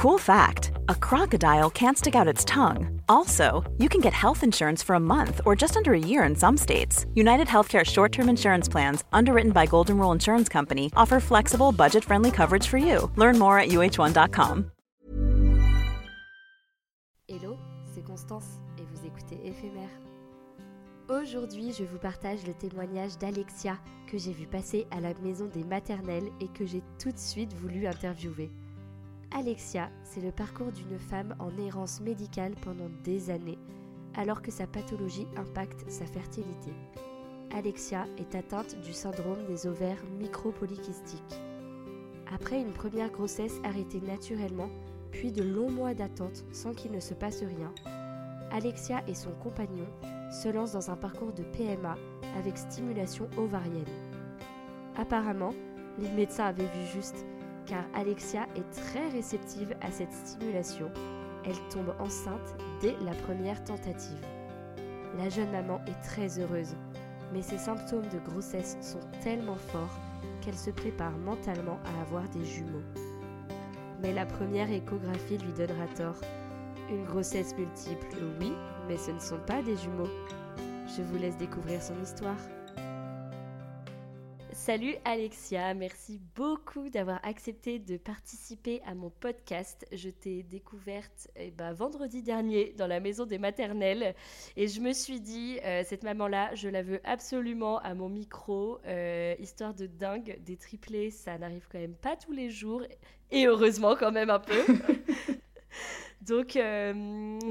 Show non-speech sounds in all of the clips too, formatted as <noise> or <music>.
Cool fact a crocodile can't stick out its tongue. Also, you can get health insurance for a month or just under a year in some states. United Healthcare short term insurance plans, underwritten by Golden Rule Insurance Company, offer flexible, budget friendly coverage for you. Learn more at uh1.com. Hello, c'est Constance et vous écoutez Éphémère. Aujourd'hui, je vous partage le témoignage d'Alexia que j'ai vu passer à la maison des maternelles et que j'ai tout de suite voulu interviewer. Alexia, c'est le parcours d'une femme en errance médicale pendant des années, alors que sa pathologie impacte sa fertilité. Alexia est atteinte du syndrome des ovaires micropolykystiques. Après une première grossesse arrêtée naturellement, puis de longs mois d'attente sans qu'il ne se passe rien, Alexia et son compagnon se lancent dans un parcours de PMA avec stimulation ovarienne. Apparemment, les médecins avaient vu juste car Alexia est très réceptive à cette stimulation. Elle tombe enceinte dès la première tentative. La jeune maman est très heureuse, mais ses symptômes de grossesse sont tellement forts qu'elle se prépare mentalement à avoir des jumeaux. Mais la première échographie lui donnera tort. Une grossesse multiple, oui, mais ce ne sont pas des jumeaux. Je vous laisse découvrir son histoire. Salut Alexia, merci beaucoup d'avoir accepté de participer à mon podcast. Je t'ai découverte eh ben, vendredi dernier dans la maison des maternelles et je me suis dit, euh, cette maman-là, je la veux absolument à mon micro. Euh, histoire de dingue, des triplés, ça n'arrive quand même pas tous les jours et heureusement quand même un peu. <laughs> Donc, euh,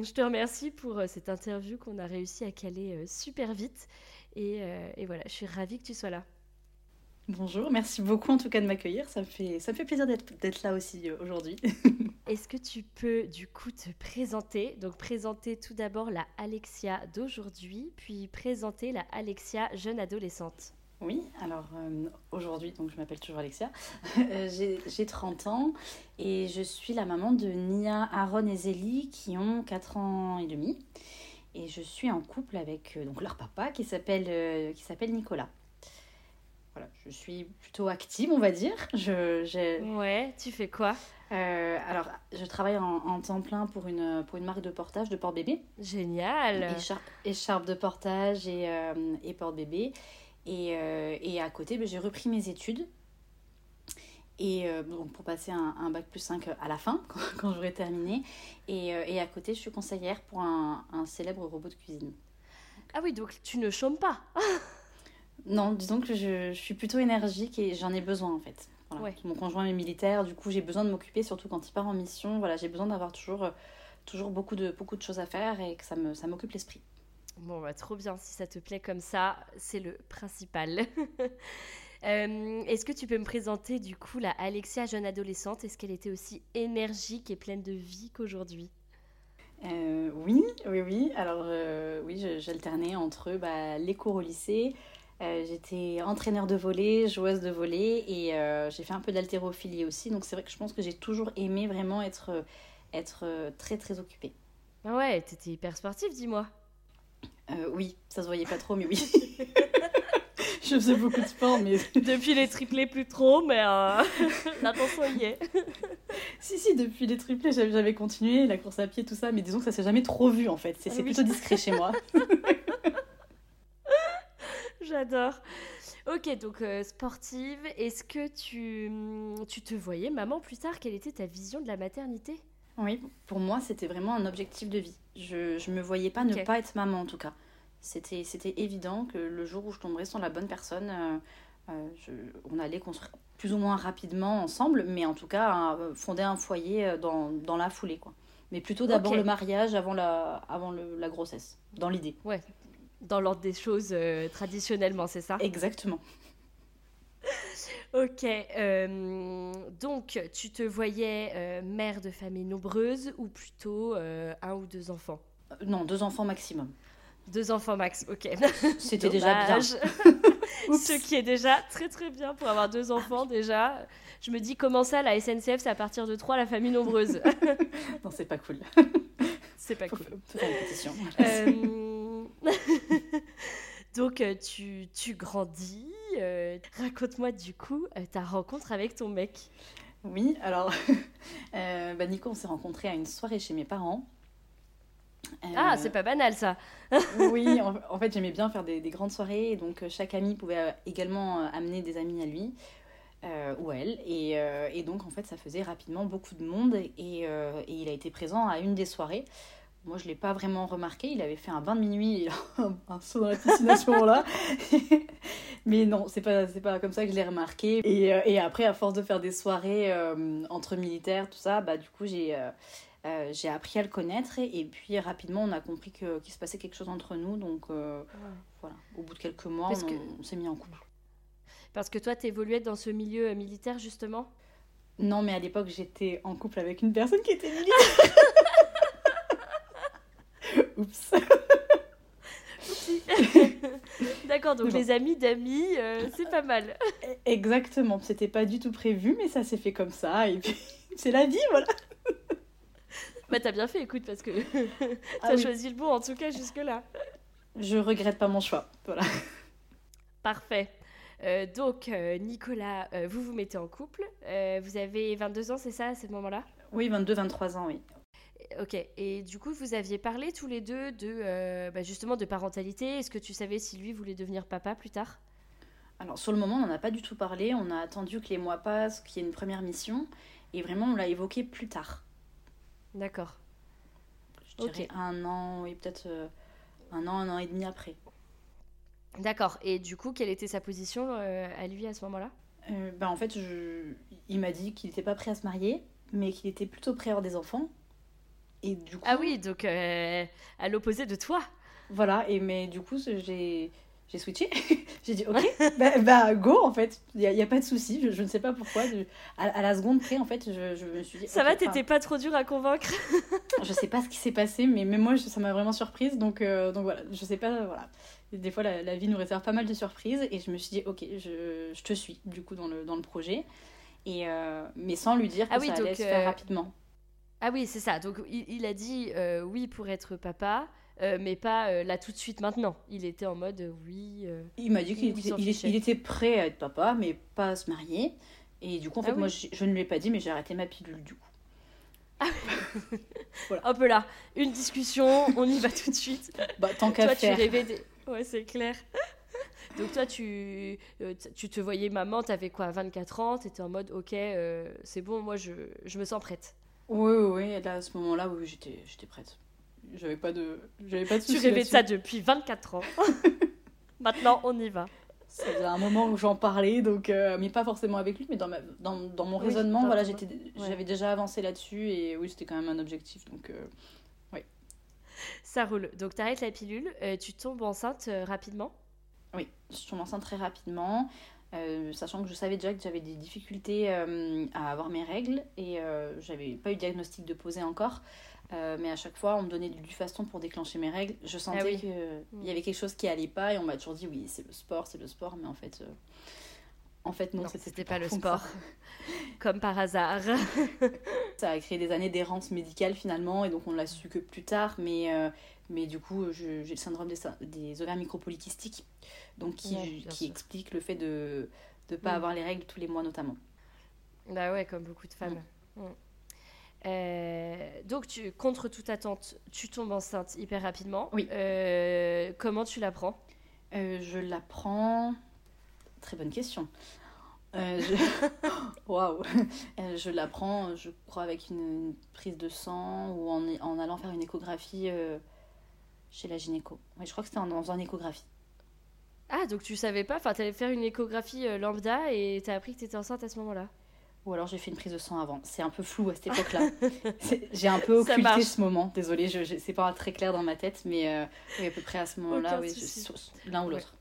je te remercie pour cette interview qu'on a réussi à caler super vite. Et, et voilà, je suis ravie que tu sois là. Bonjour, merci beaucoup en tout cas de m'accueillir. Ça me fait, ça fait plaisir d'être là aussi euh, aujourd'hui. <laughs> Est-ce que tu peux du coup te présenter? Donc présenter tout d'abord la Alexia d'aujourd'hui, puis présenter la Alexia jeune adolescente. Oui, alors euh, aujourd'hui, donc je m'appelle toujours Alexia, <laughs> euh, j'ai 30 ans et je suis la maman de Nia, Aaron et Zélie qui ont 4 ans et demi. Et je suis en couple avec donc leur papa qui s'appelle Nicolas je suis plutôt active, on va dire. Je, Ouais, tu fais quoi? euh, alors, je travaille en, temps plein pour une, pour une marque de portage de porte-bébé. Génial Écharpe de portage et, euh, et porte-bébé. Et, euh, et, à côté, ben, j'ai repris mes études. Et donc pour passer un, un, bac plus 5 à la fin, <laughs> quand, quand j'aurai terminé. Et, et, à côté, je suis conseillère pour un, un célèbre robot de cuisine. Ah oui, donc tu ne chômes pas <laughs> Non, disons que je, suis plutôt énergique et j'en ai besoin en fait. Mon conjoint est militaire, du coup j'ai besoin de m'occuper, surtout quand il part en mission. Voilà, j'ai besoin d'avoir toujours, euh, toujours beaucoup, de, beaucoup de choses à faire et que ça, me, ça m'occupe l'esprit. Bon, bah, trop bien, si ça te plaît comme ça, c'est le principal. <laughs> Euh, est-ce que tu peux me présenter du coup la Alexia jeune adolescente Est-ce qu'elle était aussi énergique et pleine de vie qu'aujourd'hui? Euh, Oui, oui, oui. Alors oui, j'alternais entre bah, les cours au lycée, euh, j'étais entraîneur de volley, joueuse de volley et euh, j'ai fait un peu d'haltérophilie aussi. Donc c'est vrai que je pense que j'ai toujours aimé vraiment être, euh, être très très occupée. Ah ouais, t'étais hyper sportive, dis-moi. oui, ça se voyait pas trop, mais oui. <laughs> je faisais beaucoup de sport, mais... <laughs> Depuis les triplés, plus trop, mais <laughs> l'attention y est. si, si, depuis les triplés, j'avais continué, la course à pied, tout ça, mais disons que ça s'est jamais trop vu, en fait. C'est ah plutôt discret chez moi. <laughs> J'adore. Ok, donc euh, sportive. Est-ce que tu, mm, tu te voyais maman plus tard? Quelle était ta vision de la maternité? Oui, pour moi, c'était vraiment un objectif de vie. Je, je me voyais pas ne pas être maman en tout cas. C'était, c'était évident que le jour où je tomberais sur la bonne personne, euh, euh, je- on allait construire plus ou moins rapidement ensemble, mais en tout cas fonder un foyer dans, dans la foulée. Quoi. Mais plutôt d'abord le mariage avant, la, avant le- la grossesse, dans l'idée. Ouais, dans l'ordre des choses euh, traditionnellement, c'est ça? Exactement. Ok, euh, donc tu te voyais euh, mère de famille nombreuse ou plutôt un ou deux enfants? Non, deux enfants maximum. Deux enfants max, ok. <laughs> C'était déjà bien. <laughs> Ce qui est déjà très très bien pour avoir deux enfants déjà. Je me dis comment ça la SNCF c'est à partir de trois la famille nombreuse? <laughs> Non, c'est pas cool. c'est pas cool. faire une pétition. <laughs> Donc euh, tu, tu grandis. euh, Raconte-moi du coup euh, ta rencontre avec ton mec. Oui, alors, <laughs> euh, bah, Nico, on s'est rencontrés à une soirée chez mes parents. Ah, c'est pas banal ça. <laughs> Oui, en, en fait, j'aimais bien faire des, des grandes soirées, donc chaque ami pouvait également amener des amis à lui euh, ou elle. Et, euh, et donc, en fait, ça faisait rapidement beaucoup de monde, et, euh, et il a été présent à une des soirées. Moi, je ne l'ai pas vraiment remarqué. Il avait fait un bain de minuit, a un, saut dans la piscine à ce moment-là. <laughs> Mais non, c'est pas, c'est pas comme ça que je l'ai remarqué. Et, euh, et après, à force de faire des soirées euh, entre militaires, tout ça, bah, du coup, j'ai euh, j'ai appris à le connaître. Et, et puis, rapidement, on a compris que- qu'il se passait quelque chose entre nous. Donc, voilà, au bout de quelques mois, on, que- on s'est mis en couple. Parce que toi t'évoluais dans ce milieu militaire justement? Non, mais à l'époque, j'étais en couple avec une personne qui était militaire. <laughs> <laughs> Oups. <laughs> D'accord, donc bon. les amis d'amis, euh, c'est pas mal. Exactement, c'était pas du tout prévu, mais ça s'est fait comme ça. Et puis, <laughs> c'est la vie, voilà. Bah t'as bien fait, écoute, parce que Ah t'as oui. choisi le bon en tout cas jusque-là. Je regrette pas mon choix. Voilà. Parfait. Euh, donc euh, Nicolas, vous vous mettez en couple. Vous avez 22 ans, c'est ça à ce moment-là? Oui, 22-23 ans, oui. Ok. Et du coup, vous aviez parlé tous les deux de euh, bah, justement de parentalité. Est-ce que tu savais si lui voulait devenir papa plus tard? Alors, sur le moment, on n'en a pas du tout parlé. On a attendu que les mois passent, qu'il y ait une première mission. Et vraiment, on l'a évoqué plus tard. D'accord. Je dirais Ok. un an, et peut-être euh, un an, un an et demi après. D'accord. Et du coup, quelle était sa position euh, à lui à ce moment-là? Euh, ben, en fait, je... il m'a dit qu'il n'était pas prêt à se marier, mais qu'il était plutôt prêt à avoir des enfants. Et du coup, Ah oui, donc euh, à l'opposé de toi. Voilà, et mais du coup, j'ai j'ai switché. <laughs> j'ai dit, ok, <laughs> bah, bah, go, en fait, il n'y a, pas de souci. Je, je ne sais pas pourquoi. Je- à, à la seconde près, en fait, je, je me suis dit. Ça ok, va, t'étais pas trop dur à convaincre? <laughs> Je sais pas ce qui s'est passé, mais même moi, ça m'a vraiment surprise. Donc, euh, donc voilà, je sais pas, voilà. Des fois, la, la vie nous réserve pas mal de surprises. Et je me suis dit, ok, je, je te suis, du coup, dans le, dans le projet. Et, euh, mais sans lui dire que Ah oui, ça allait se faire rapidement. Ah oui, c'est ça. Donc il, il a dit euh, oui pour être papa, euh, mais pas euh, là tout de suite maintenant. Il était en mode oui. Il m'a dit qu'il il était, s'en il, fichait. il était prêt à être papa, mais pas à se marier. Et du coup, en fait, Ah oui. moi, je, je ne lui ai pas dit, mais j'ai arrêté ma pilule, du coup. <laughs> Hop là, une discussion, on y va tout de suite. Bah, tant qu'à toi, tu faire. rêvais des... Ouais, c'est clair. <laughs> Donc toi, tu, tu te voyais maman, t'avais quoi, 24 ans, t'étais en mode ok, euh, c'est bon, moi je, je me sens prête. Oui, oui, oui. Là, à ce moment-là, oui, j'étais, j'étais prête. J'avais pas de, j'avais pas de Tu rêvais de ça depuis 24 ans. <laughs> Maintenant, on y va. Faisait un moment où j'en parlais, donc, euh, mais pas forcément avec lui, mais dans, ma, dans, dans mon Oui, raisonnement, voilà, j'étais, ouais. j'avais déjà avancé là-dessus et oui, c'était quand même un objectif. Donc, euh, Ça roule. Donc t'arrêtes la pilule, euh, tu tombes enceinte rapidement? oui, je tombe enceinte très rapidement, euh, sachant que je savais déjà que j'avais des difficultés euh, à avoir mes règles et euh, j'avais pas eu de diagnostic de posé encore. Euh, mais à chaque fois, on me donnait du faston pour déclencher mes règles. Je sentais Ah oui. qu'il y avait quelque chose qui allait pas et on m'a toujours dit oui, c'est le sport, c'est le sport, mais en fait, en fait non, Non, c'était plus pas le sport. <laughs> Comme par hasard. <laughs> Ça a créé des années d'errance médicale finalement, et donc on l'a su que plus tard, mais, mais du coup je- j'ai le syndrome des, des ovaires micropolykystiques, donc qui, Ouais, qui explique le fait de ne pas Mm. avoir les règles tous les mois notamment. Bah ouais, comme beaucoup de femmes. Mm. Euh, donc, tu, contre toute attente, tu tombes enceinte hyper rapidement. Oui. Euh, comment tu l'apprends? Euh, je l'apprends très bonne question. Euh, je... <laughs> <laughs> Waouh euh, Je l'apprends, je crois, avec une, prise de sang ou en, en allant faire une échographie euh, chez la gynéco. Oui, je crois que c'était dans une échographie. Ah, donc tu savais pas Enfin, t'allais faire une échographie lambda et t'as appris que t'étais enceinte à ce moment-là ou alors j'ai fait une prise de sang avant. C'est un peu flou à cette <laughs> époque-là. j'ai un peu occulté ce moment. Désolée, je, je c'est pas très clair dans ma tête, mais oui, à peu près à ce moment-là, oui, l'un ou l'autre.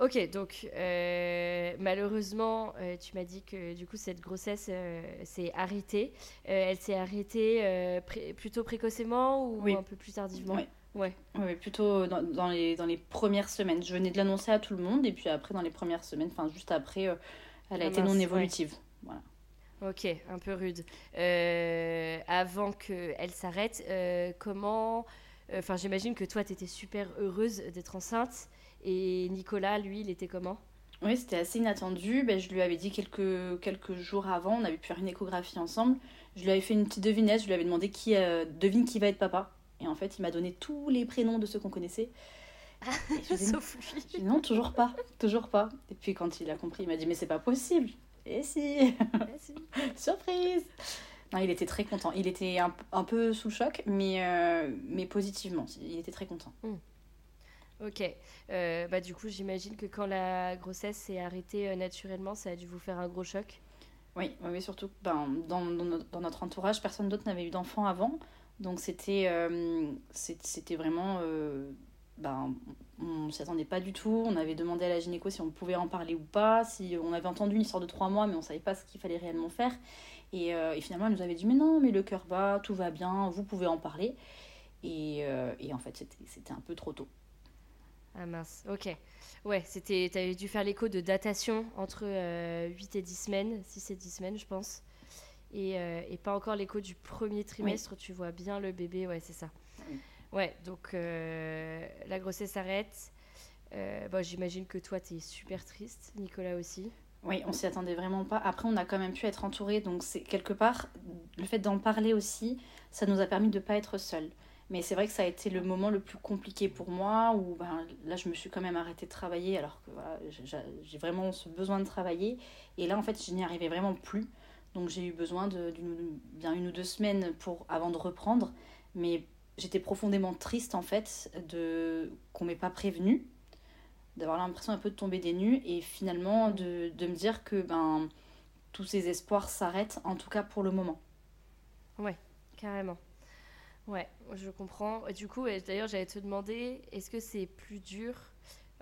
Ok, donc euh, malheureusement, euh, tu m'as dit que du coup cette grossesse euh, s'est arrêtée. elle s'est arrêtée plutôt précocement ou un peu plus tardivement Oui, ouais. ouais. plutôt dans, dans, les, dans les premières semaines. Je venais de l'annoncer à tout le monde et puis après dans les premières semaines, enfin juste après, elle a ah été non évolutive. Voilà. Ok, un peu rude. avant qu'elle s'arrête, comment... Enfin, j'imagine que toi, tu étais super heureuse d'être enceinte. Et Nicolas, lui, il était comment? Oui, c'était assez inattendu. Ben, je lui avais dit quelques, quelques jours avant, on avait pu faire une échographie ensemble. Je lui avais fait une petite devinette, je lui avais demandé qui euh, devine qui va être papa. Et en fait, il m'a donné tous les prénoms de ceux qu'on connaissait. <laughs> Sauf lui. non, toujours pas, toujours pas. Et puis quand il a compris, il m'a dit mais c'est pas possible. Et si. <laughs> Surprise non, il était très content. Il était un, un peu sous le choc, mais, euh, mais positivement. Il était très content. Hmm. Ok. Euh, bah, du coup, j'imagine que quand la grossesse s'est arrêtée euh, naturellement, ça a dû vous faire un gros choc. Oui, oui surtout ben, dans, dans, notre entourage, personne d'autre n'avait eu d'enfant avant. Donc c'était euh, c'était vraiment... ben, on s'y attendait pas du tout. On avait demandé à la gynéco si on pouvait en parler ou pas. Si on avait entendu une histoire de trois mois, mais on savait pas ce qu'il fallait réellement faire. Et, et, finalement, elle nous avait dit Mais non, mais le cœur bat, tout va bien, vous pouvez en parler. Et, et en fait, c'était un peu trop tôt. Ah mince, ok. Ouais, c'était, avais dû faire l'écho de datation entre 8 euh, et 10 semaines, 6 et 10 semaines, je pense. Et, euh, et pas encore l'écho du premier trimestre, tu vois bien le bébé, ouais, c'est ça. Ouais, donc euh, la grossesse s'arrête. bon, j'imagine que toi, tu es super triste, Nicolas aussi. Oui, on s'y attendait vraiment pas. Après, on a quand même pu être entouré, donc c'est quelque part, le fait d'en parler aussi, ça nous a permis de ne pas être seuls. Mais c'est vrai que ça a été le moment le plus compliqué pour moi, où ben, là, je me suis quand même arrêtée de travailler, alors que voilà, j'ai vraiment ce besoin de travailler. Et là, en fait, je n'y arrivais vraiment plus. Donc j'ai eu besoin d'une bien une ou deux semaines pour, avant de reprendre. Mais j'étais profondément triste, en fait, de qu'on m'ait pas prévenu, d'avoir l'impression un peu de tomber des nues, et finalement de, de me dire que ben, tous ces espoirs s'arrêtent, en tout cas pour le moment. Ouais, carrément. Ouais, je comprends. Et du coup, d'ailleurs, j'allais te demander, est-ce que c'est plus dur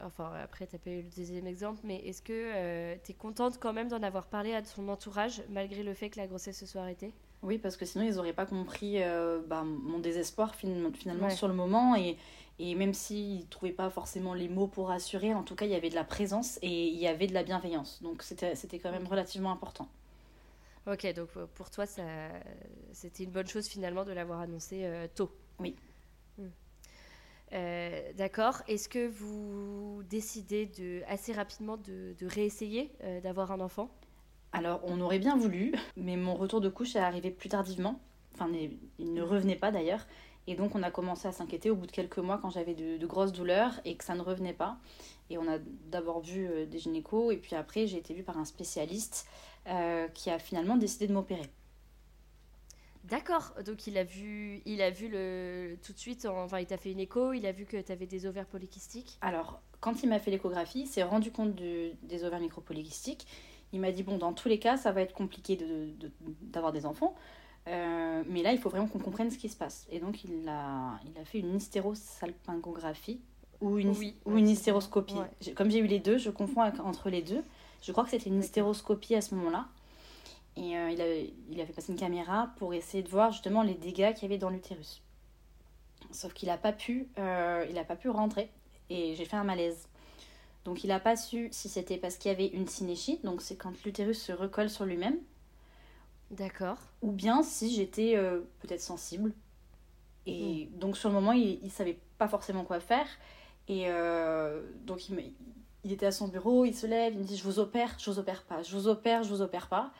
Enfin, après, tu as pas eu le deuxième exemple, mais est-ce que euh, tu es contente quand même d'en avoir parlé à son entourage, malgré le fait que la grossesse se soit arrêtée? Oui, parce que sinon, ils n'auraient pas compris euh, bah, mon désespoir finalement sur le moment. Et, et même s'ils ne trouvaient pas forcément les mots pour rassurer, en tout cas, il y avait de la présence et il y avait de la bienveillance. Donc, c'était quand même relativement important. Ok, donc pour toi, c'était une bonne chose finalement de l'avoir annoncé euh, tôt? Oui. Euh, d'accord. Est-ce que vous décidez de, assez rapidement de, réessayer d'avoir un enfant? Alors, on aurait bien voulu, mais mon retour de couche est arrivé plus tardivement. Enfin, il ne revenait pas d'ailleurs. Et donc, on a commencé à s'inquiéter au bout de quelques mois quand j'avais de, grosses douleurs et que ça ne revenait pas. Et on a d'abord vu des gynécos, et puis après, j'ai été vue par un spécialiste euh, qui a finalement décidé de m'opérer. D'accord, donc il a vu, il a vu le, tout de suite, enfin il t'a fait une écho, il a vu que tu avais des ovaires polykystiques Alors, quand il m'a fait l'échographie, il s'est rendu compte des ovaires micropolykystiques. Il m'a dit, bon, dans tous les cas, ça va être compliqué d'avoir de, des enfants, euh, mais là, il faut vraiment qu'on comprenne ce qui se passe. Et donc, il a, il a fait une hystérosalpingographie ou une, ou une hystéroscopie. Comme j'ai eu les deux, je confonds entre les deux. Je crois que c'était une stéroscopie à ce moment-là. Et euh, il, avait, il avait passé une caméra pour essayer de voir justement les dégâts qu'il y avait dans l'utérus. Sauf qu'il n'a pas, pu, euh, il pas pu rentrer et j'ai fait un malaise. Donc il n'a pas su si c'était parce qu'il y avait une synéchie, donc c'est quand l'utérus se recolle sur lui-même. D'accord. Ou bien si j'étais euh, peut-être sensible. Et hmm. donc sur le moment, il ne savait pas forcément quoi faire. Et donc il, il était à son bureau, il se lève, il me dit je vous opère, je vous opère pas, je vous opère, je vous opère pas.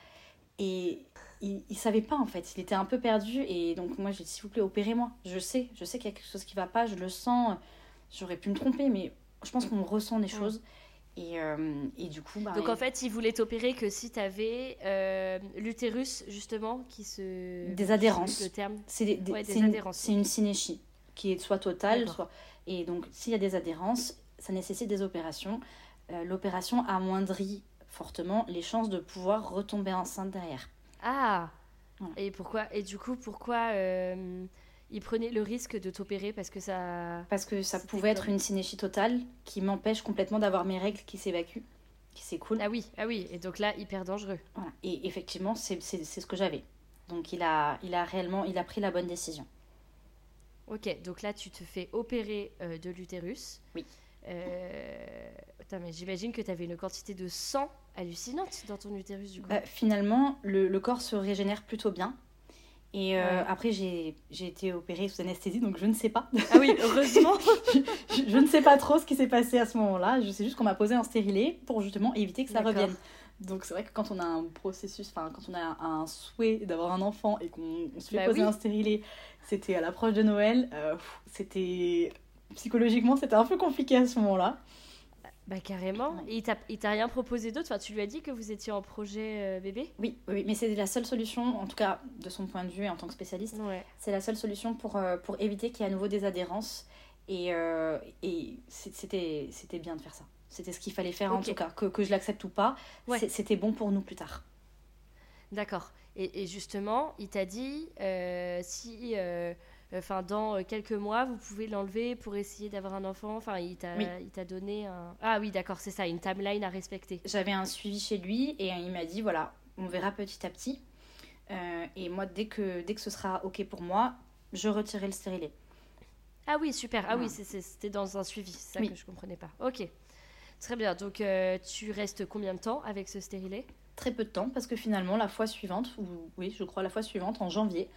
Et il, il savait pas en fait, il était un peu perdu et donc moi j'ai dit s'il vous plaît opérez-moi. Je sais, je sais qu'il y a quelque chose qui va pas, je le sens, j'aurais pu me tromper mais je pense qu'on ressent des choses. Et, euh, et du coup, bah, Donc en fait, ils voulaient t'opérer que si tu avais l'utérus, justement, qui se. Des adhérences. Le terme. c'est des- des- Ouais, des c'est une, adhérences, c'est une synéchie qui est soit totale, soit. Et donc, s'il y a des adhérences, ça nécessite des opérations. Euh, L'opération amoindrit fortement les chances de pouvoir retomber enceinte derrière. Ah Voilà. Et pourquoi Et du coup, pourquoi euh, ils prenaient le risque de t'opérer Parce que ça. Parce que ça pouvait être une synéchie totale qui m'empêche complètement d'avoir mes règles qui s'évacuent, qui s'écoulent. Ah oui, ah oui. Et donc là, hyper dangereux. Voilà. Et effectivement, c'est c'est- c'est ce que j'avais. Donc il a, il a réellement il a pris la bonne décision. Ok, donc là, tu te fais opérer euh, de l'utérus. Oui. Euh, Putain, mais j'imagine que tu avais une quantité de sang hallucinante dans ton utérus, du coup. Bah, finalement, le, le corps se régénère plutôt bien. Et euh, Ouais. après, j'ai été opérée sous anesthésie, donc je ne sais pas. Ah oui, heureusement <laughs> je, je ne sais pas trop ce qui s'est passé à ce moment-là. Je sais juste qu'on m'a posé un stérilet pour justement éviter que ça revienne. Donc c'est vrai que quand on a un processus, enfin quand on a un souhait d'avoir un enfant et qu'on on se fait Bah poser oui. un stérilet, c'était à l'approche de Noël, euh, c'était psychologiquement c'était un peu compliqué à ce moment-là. Bah carrément. Et il t'a- rien proposé d'autre? Enfin, tu lui as dit que vous étiez en projet euh, bébé? Oui, oui, mais c'est la seule solution, en tout cas de son point de vue et en tant que spécialiste, Ouais. c'est la seule solution pour, euh, pour éviter qu'il y ait à nouveau des adhérences. Et, euh, et c'était bien de faire ça. C'était ce qu'il fallait faire en tout cas. Que, que je l'accepte ou pas, Ouais. c'était bon pour nous plus tard. D'accord. Et, et justement, il t'a dit si, enfin, dans euh, quelques mois, vous pouvez l'enlever pour essayer d'avoir un enfant. Enfin, il t'a, Oui. donné un. Ah oui, d'accord, c'est ça, une timeline à respecter. J'avais un suivi chez lui et il m'a dit voilà, on verra petit à petit. Euh, et moi, dès que, dès que ce sera OK pour moi, je retirerai le stérilet. Ah oui, super. Ah oui, c'était dans un suivi. C'est ça Oui. que je comprenais pas. Ok. Très bien. Donc, euh, tu restes combien de temps avec ce stérilet? Très peu de temps parce que finalement, la fois suivante, ou oui, je crois la fois suivante, en janvier,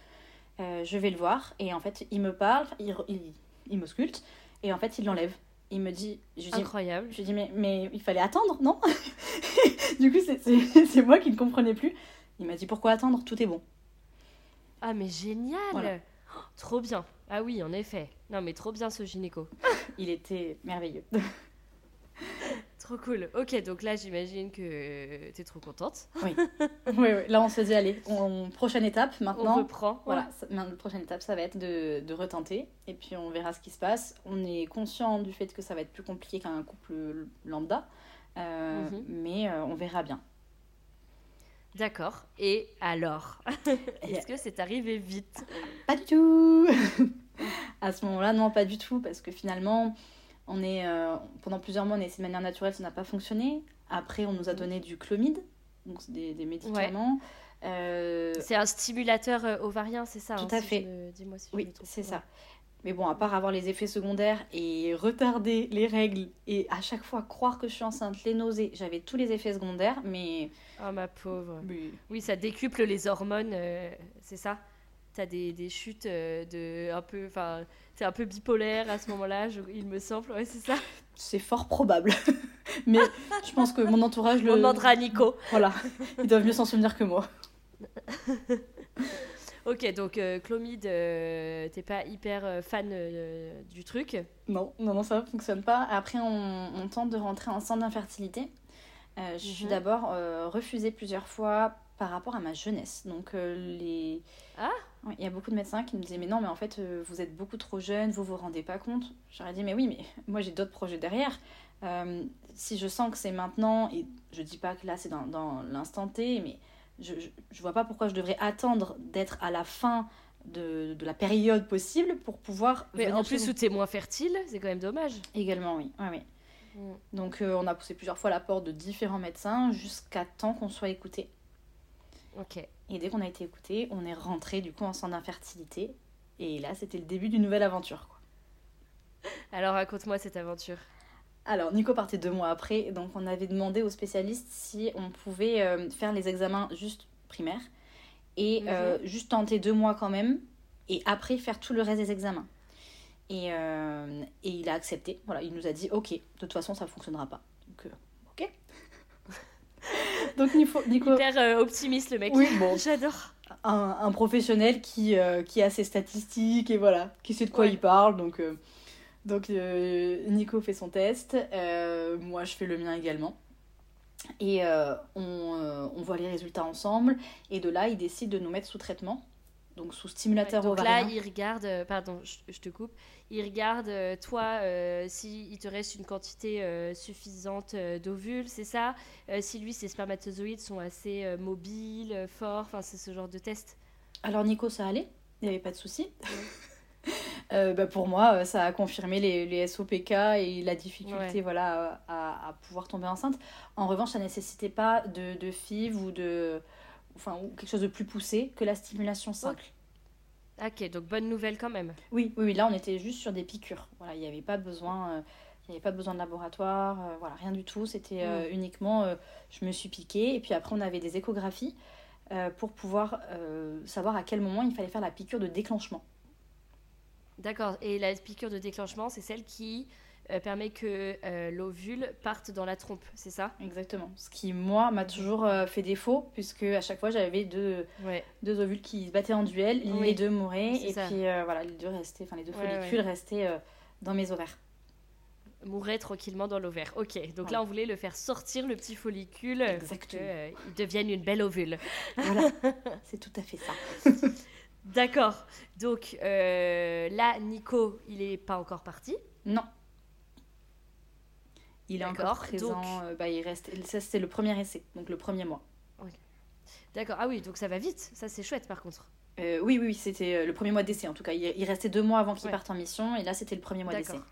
euh, je vais le voir et en fait, il me parle, il, il, il me sculpte et en fait, il l'enlève. Il me dit, je dis, Incroyable. je lui dis mais, mais il fallait attendre, non? <laughs> Du coup, <laughs> c'est- moi qui ne comprenais plus. Il m'a dit pourquoi attendre? Tout est bon. Ah, mais génial Voilà. Oh, Trop bien. Ah oui, en effet. Non, mais trop bien ce gynéco. Il était merveilleux. <laughs> Trop cool. Ok, donc là, j'imagine que t'es trop contente. Oui. <laughs> oui, oui. Là, on se dit, allez, on- prochaine étape On maintenant. reprend. Voilà, la prochaine étape, ça va être de, de retenter. Et puis, on verra ce qui se passe. On est conscient du fait que ça va être plus compliqué qu'un couple lambda. Euh, Mhm. Mais euh, on verra bien. D'accord. Et alors? <laughs> Est-ce que c'est arrivé vite? Pas du tout <laughs> À ce moment-là, non, pas du tout. Parce que finalement, on est, euh, pendant plusieurs mois, on a essayé de manière naturelle, ça n'a pas fonctionné. Après, on nous a donné du clomide, donc des, des médicaments. Euh, C'est un stimulateur euh, ovarien, c'est ça Tout hein, à si fait. je me- Dis-moi si je Oui, c'est ça. Mais bon, à part avoir les effets secondaires et retarder les règles et à chaque fois croire que je suis enceinte, les nausées, j'avais tous les effets secondaires, mais... Ah, ma pauvre. mais- Oui, ça décuple les hormones, euh, c'est ça T'as des, des chutes euh, de un peu, enfin, t'es un peu bipolaire à ce moment-là, il me semble, ouais, c'est ça. C'est fort probable. <laughs> mais je pense que mon entourage le... On demandera à Nico. Voilà, ils doivent mieux s'en souvenir que moi. <laughs> Ok, donc euh, Clomide, euh, t'es pas hyper euh, fan euh, du truc. Non, non, non, ça ne fonctionne pas. Après, on, on tente de rentrer en centre d'infertilité. Je suis Mhm. d'abord refusée plusieurs fois par rapport à ma jeunesse. Donc, les... Ah Il y a beaucoup de médecins qui me disaient, mais non, mais en fait, euh, vous êtes beaucoup trop jeune, vous vous rendez pas compte. J'aurais dit, mais oui, mais <laughs> moi j'ai d'autres projets derrière. Euh, si je sens que c'est maintenant, et je dis pas que là c'est dans, dans l'instant T, mais je, je, je vois pas pourquoi je devrais attendre d'être à la fin de, de la période possible pour pouvoir. Mais en plus vous. où t'es moins fertile, c'est quand même dommage. Également, oui. Ouais, oui. Mm. Donc euh, on a poussé plusieurs fois la porte de différents médecins jusqu'à temps qu'on soit écouté. Ok. Et dès qu'on a été écouté, on est rentré du coup en centre d'infertilité. Et là, c'était le début d'une nouvelle aventure. Quoi. <laughs> Alors raconte-moi cette aventure. Alors, Nico partait deux mois après, donc on avait demandé aux spécialistes si on pouvait euh, faire les examens juste primaires et Mhm. euh, juste tenter deux mois quand même, et après faire tout le reste des examens. Et, euh, et il a accepté, voilà, il nous a dit ok, de toute façon ça fonctionnera pas. Donc, ok. <laughs> donc Nico, Nico Hyper euh, optimiste le mec. Oui, bon. J'adore. un, un professionnel qui, euh, qui a ses statistiques et voilà, qui sait de quoi Ouais. il parle, donc, euh, Donc euh, Nico fait son test, euh, moi je fais le mien également. Et euh, on, on voit les résultats ensemble. Et de là, il décide de nous mettre sous traitement donc sous stimulateur Ouais, donc ovarien. là, il regarde, euh, pardon, je, je te coupe, il regarde, euh, toi, euh, s'il te reste une quantité euh, suffisante d'ovules, c'est ça? Si lui, ses spermatozoïdes sont assez mobiles, forts, enfin, c'est ce genre de test. Alors Nico, ça allait, il n'y avait pas de souci. <laughs> Bah, pour moi, ça a confirmé les, les SOPK et la difficulté Ouais. voilà, à, à pouvoir tomber enceinte. En revanche, ça nécessitait pas de, de FIV ou de enfin ou quelque chose de plus poussé que la stimulation simple. Ok, donc bonne nouvelle quand même. Oui, oui, oui, là on était juste sur des piqûres. Voilà, il n'y avait pas besoin, euh, il y avait pas besoin de laboratoire, euh, voilà, rien du tout. C'était euh, uniquement, euh, je me suis piquée et puis après on avait des échographies pour pouvoir savoir à quel moment il fallait faire la piqûre de déclenchement. D'accord, et la piqûre de déclenchement, c'est celle qui euh, permet que euh, l'ovule parte dans la trompe, c'est ça? Exactement. Ce qui moi m'a toujours euh, fait défaut puisque à chaque fois j'avais deux, Ouais. deux ovules qui se battaient en duel, Oui, les deux mouraient et ça. puis voilà les deux restaient, les deux Ouais, follicules restaient dans mes ovaires. Mourait tranquillement dans l'ovaire. Ok, donc Voilà. là, on voulait le faire sortir, le petit follicule, euh, pour Exactement. qu'il devienne une belle ovule. Voilà, <laughs> c'est tout à fait ça. D'accord. Donc euh, là, Nico, il est pas encore parti? Non. Il est encore présent. donc- euh, bah, il reste. Ça, c'était le premier essai, donc le premier mois. D'accord. Ah oui, donc ça va vite. Ça, c'est chouette par contre. Euh, oui, oui, oui, c'était euh, le premier mois d'essai en tout cas. Il, il restait deux mois avant qu'il Ouais. parte en mission, et là, c'était le premier mois d'essai. D'accord.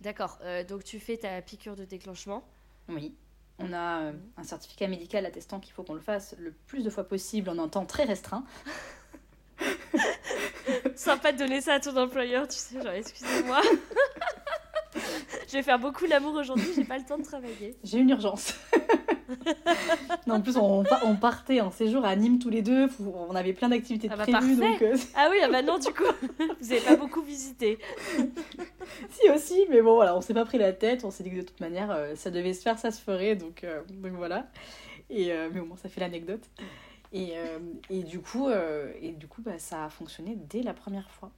D'accord. Euh, donc tu fais ta piqûre de déclenchement. Oui. On a euh, un certificat médical attestant qu'il faut qu'on le fasse le plus de fois possible en un temps très restreint. <laughs> Sympa de donner ça à ton employeur, tu sais, genre excusez-moi. <laughs> Je vais faire beaucoup l'amour aujourd'hui, j'ai pas le temps de travailler. <laughs> J'ai une urgence. <laughs> non, en plus, on, pa- on partait en séjour à Nîmes tous les deux. On avait plein d'activités Ah bah, prévues. Donc, euh, Ah oui, ah bah non, du coup, <laughs> vous avez pas beaucoup visité. si aussi, mais bon, voilà, on s'est pas pris la tête. On s'est dit que de toute manière, euh, ça devait se faire, ça se ferait. Donc, euh, donc voilà. Et, mais au moins, ça fait l'anecdote. Et, et du coup, et du coup bah, ça a fonctionné dès la première fois.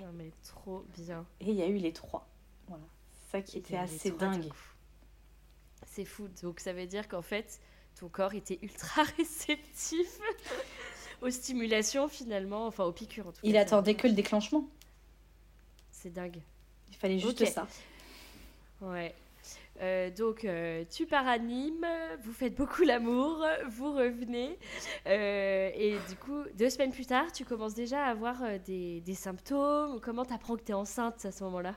Non mais trop bien. Et il y a eu les trois. Voilà. Ça qui était assez dingue. C'est fou. Donc ça veut dire qu'en fait, ton corps était ultra <laughs> réceptif <laughs> aux stimulations finalement, enfin aux piqûres en tout cas. Il attendait que le déclenchement. C'est dingue. Il fallait juste ça. Ouais. Euh, donc, euh, tu pars à Nîmes, vous faites beaucoup l'amour, vous revenez. euh, et du coup, deux semaines plus tard, tu commences déjà à avoir des, des symptômes. Comment t'apprends que t'es enceinte à ce moment-là?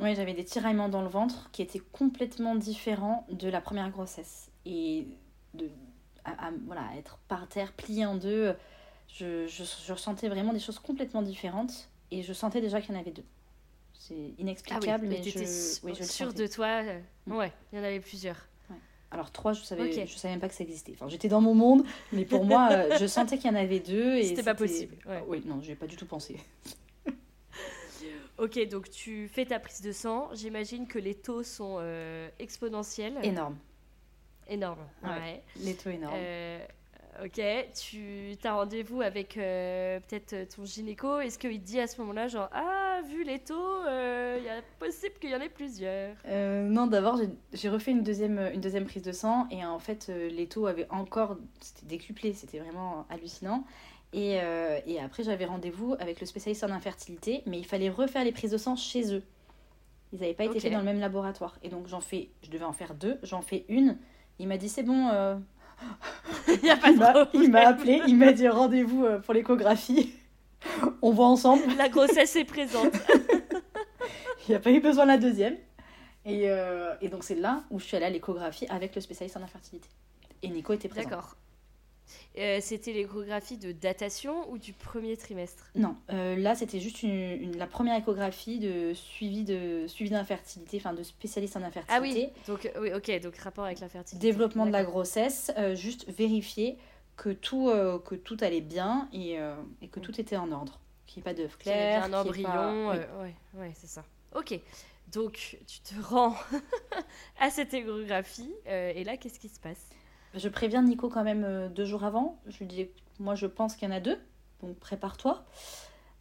Oui, j'avais des tiraillements dans le ventre qui étaient complètement différents de la première grossesse. Et de à, à- voilà, être par terre, plié en deux, je, je, je ressentais vraiment des choses complètement différentes. Et je sentais déjà qu'il y en avait deux. C'est inexplicable, mais je, t'étais su- oui, je sûre de toi. euh, Mm. Ouais, il y en avait plusieurs. Alors trois, je savais, je savais même pas que ça existait. Enfin, j'étais dans mon monde, mais pour moi, euh, je sentais qu'il y en avait deux. C'était pas possible, ouais. Oui, non, j'ai pas du tout pensé. <laughs> Ok, donc tu fais ta prise de sang. J'imagine que les taux sont euh, exponentiels. Énorme. Énorme. Ouais. Ouais. Les taux énormes. Euh, ok, tu as rendez-vous avec euh, peut-être ton gynéco. Est-ce qu'il te dit à ce moment-là, genre, ah, vu les taux, il y a possible qu'il y en ait plusieurs? Non, d'abord, j'ai- refait une deuxième, une deuxième prise de sang et en fait, les taux avaient encore. C'était décuplé, c'était vraiment hallucinant. Et, euh, et après, j'avais rendez-vous avec le spécialiste en infertilité, mais il fallait refaire les prises de sang chez eux. Ils n'avaient pas été faits dans le même laboratoire. Et donc, j'en fais, je devais en faire deux, j'en fais une. Il m'a dit, c'est bon. euh, <laughs> Il a pas de m'a- il m'a appelé, il m'a dit rendez-vous euh, pour l'échographie. <laughs> On voit ensemble. La grossesse est présente. <laughs> Il n'y a pas eu besoin de la deuxième. Et, euh, et donc c'est là où je suis allée à l'échographie avec le spécialiste en infertilité. Et Nico était présent. D'accord. Euh, C'était l'échographie de datation ou du premier trimestre? Non, euh, là c'était juste une, une- la première échographie de suivi de suivi d'infertilité, enfin de spécialiste en Ah infertilité. oui, donc, euh, oui, ok, donc rapport avec la fertilité. Développement de la grossesse, euh, juste vérifier que tout, que tout allait bien et, et que tout était en ordre. Qu'il n'y ait pas d'œuf clair. un qu'il y ait embryon. pas- oui. ouais, ouais, c'est ça. Ok, donc tu te rends <laughs> à cette échographie. et là, qu'est-ce qui se passe? Je préviens Nico quand même euh, deux jours avant. Je lui dis, moi je pense qu'il y en a deux, donc prépare-toi.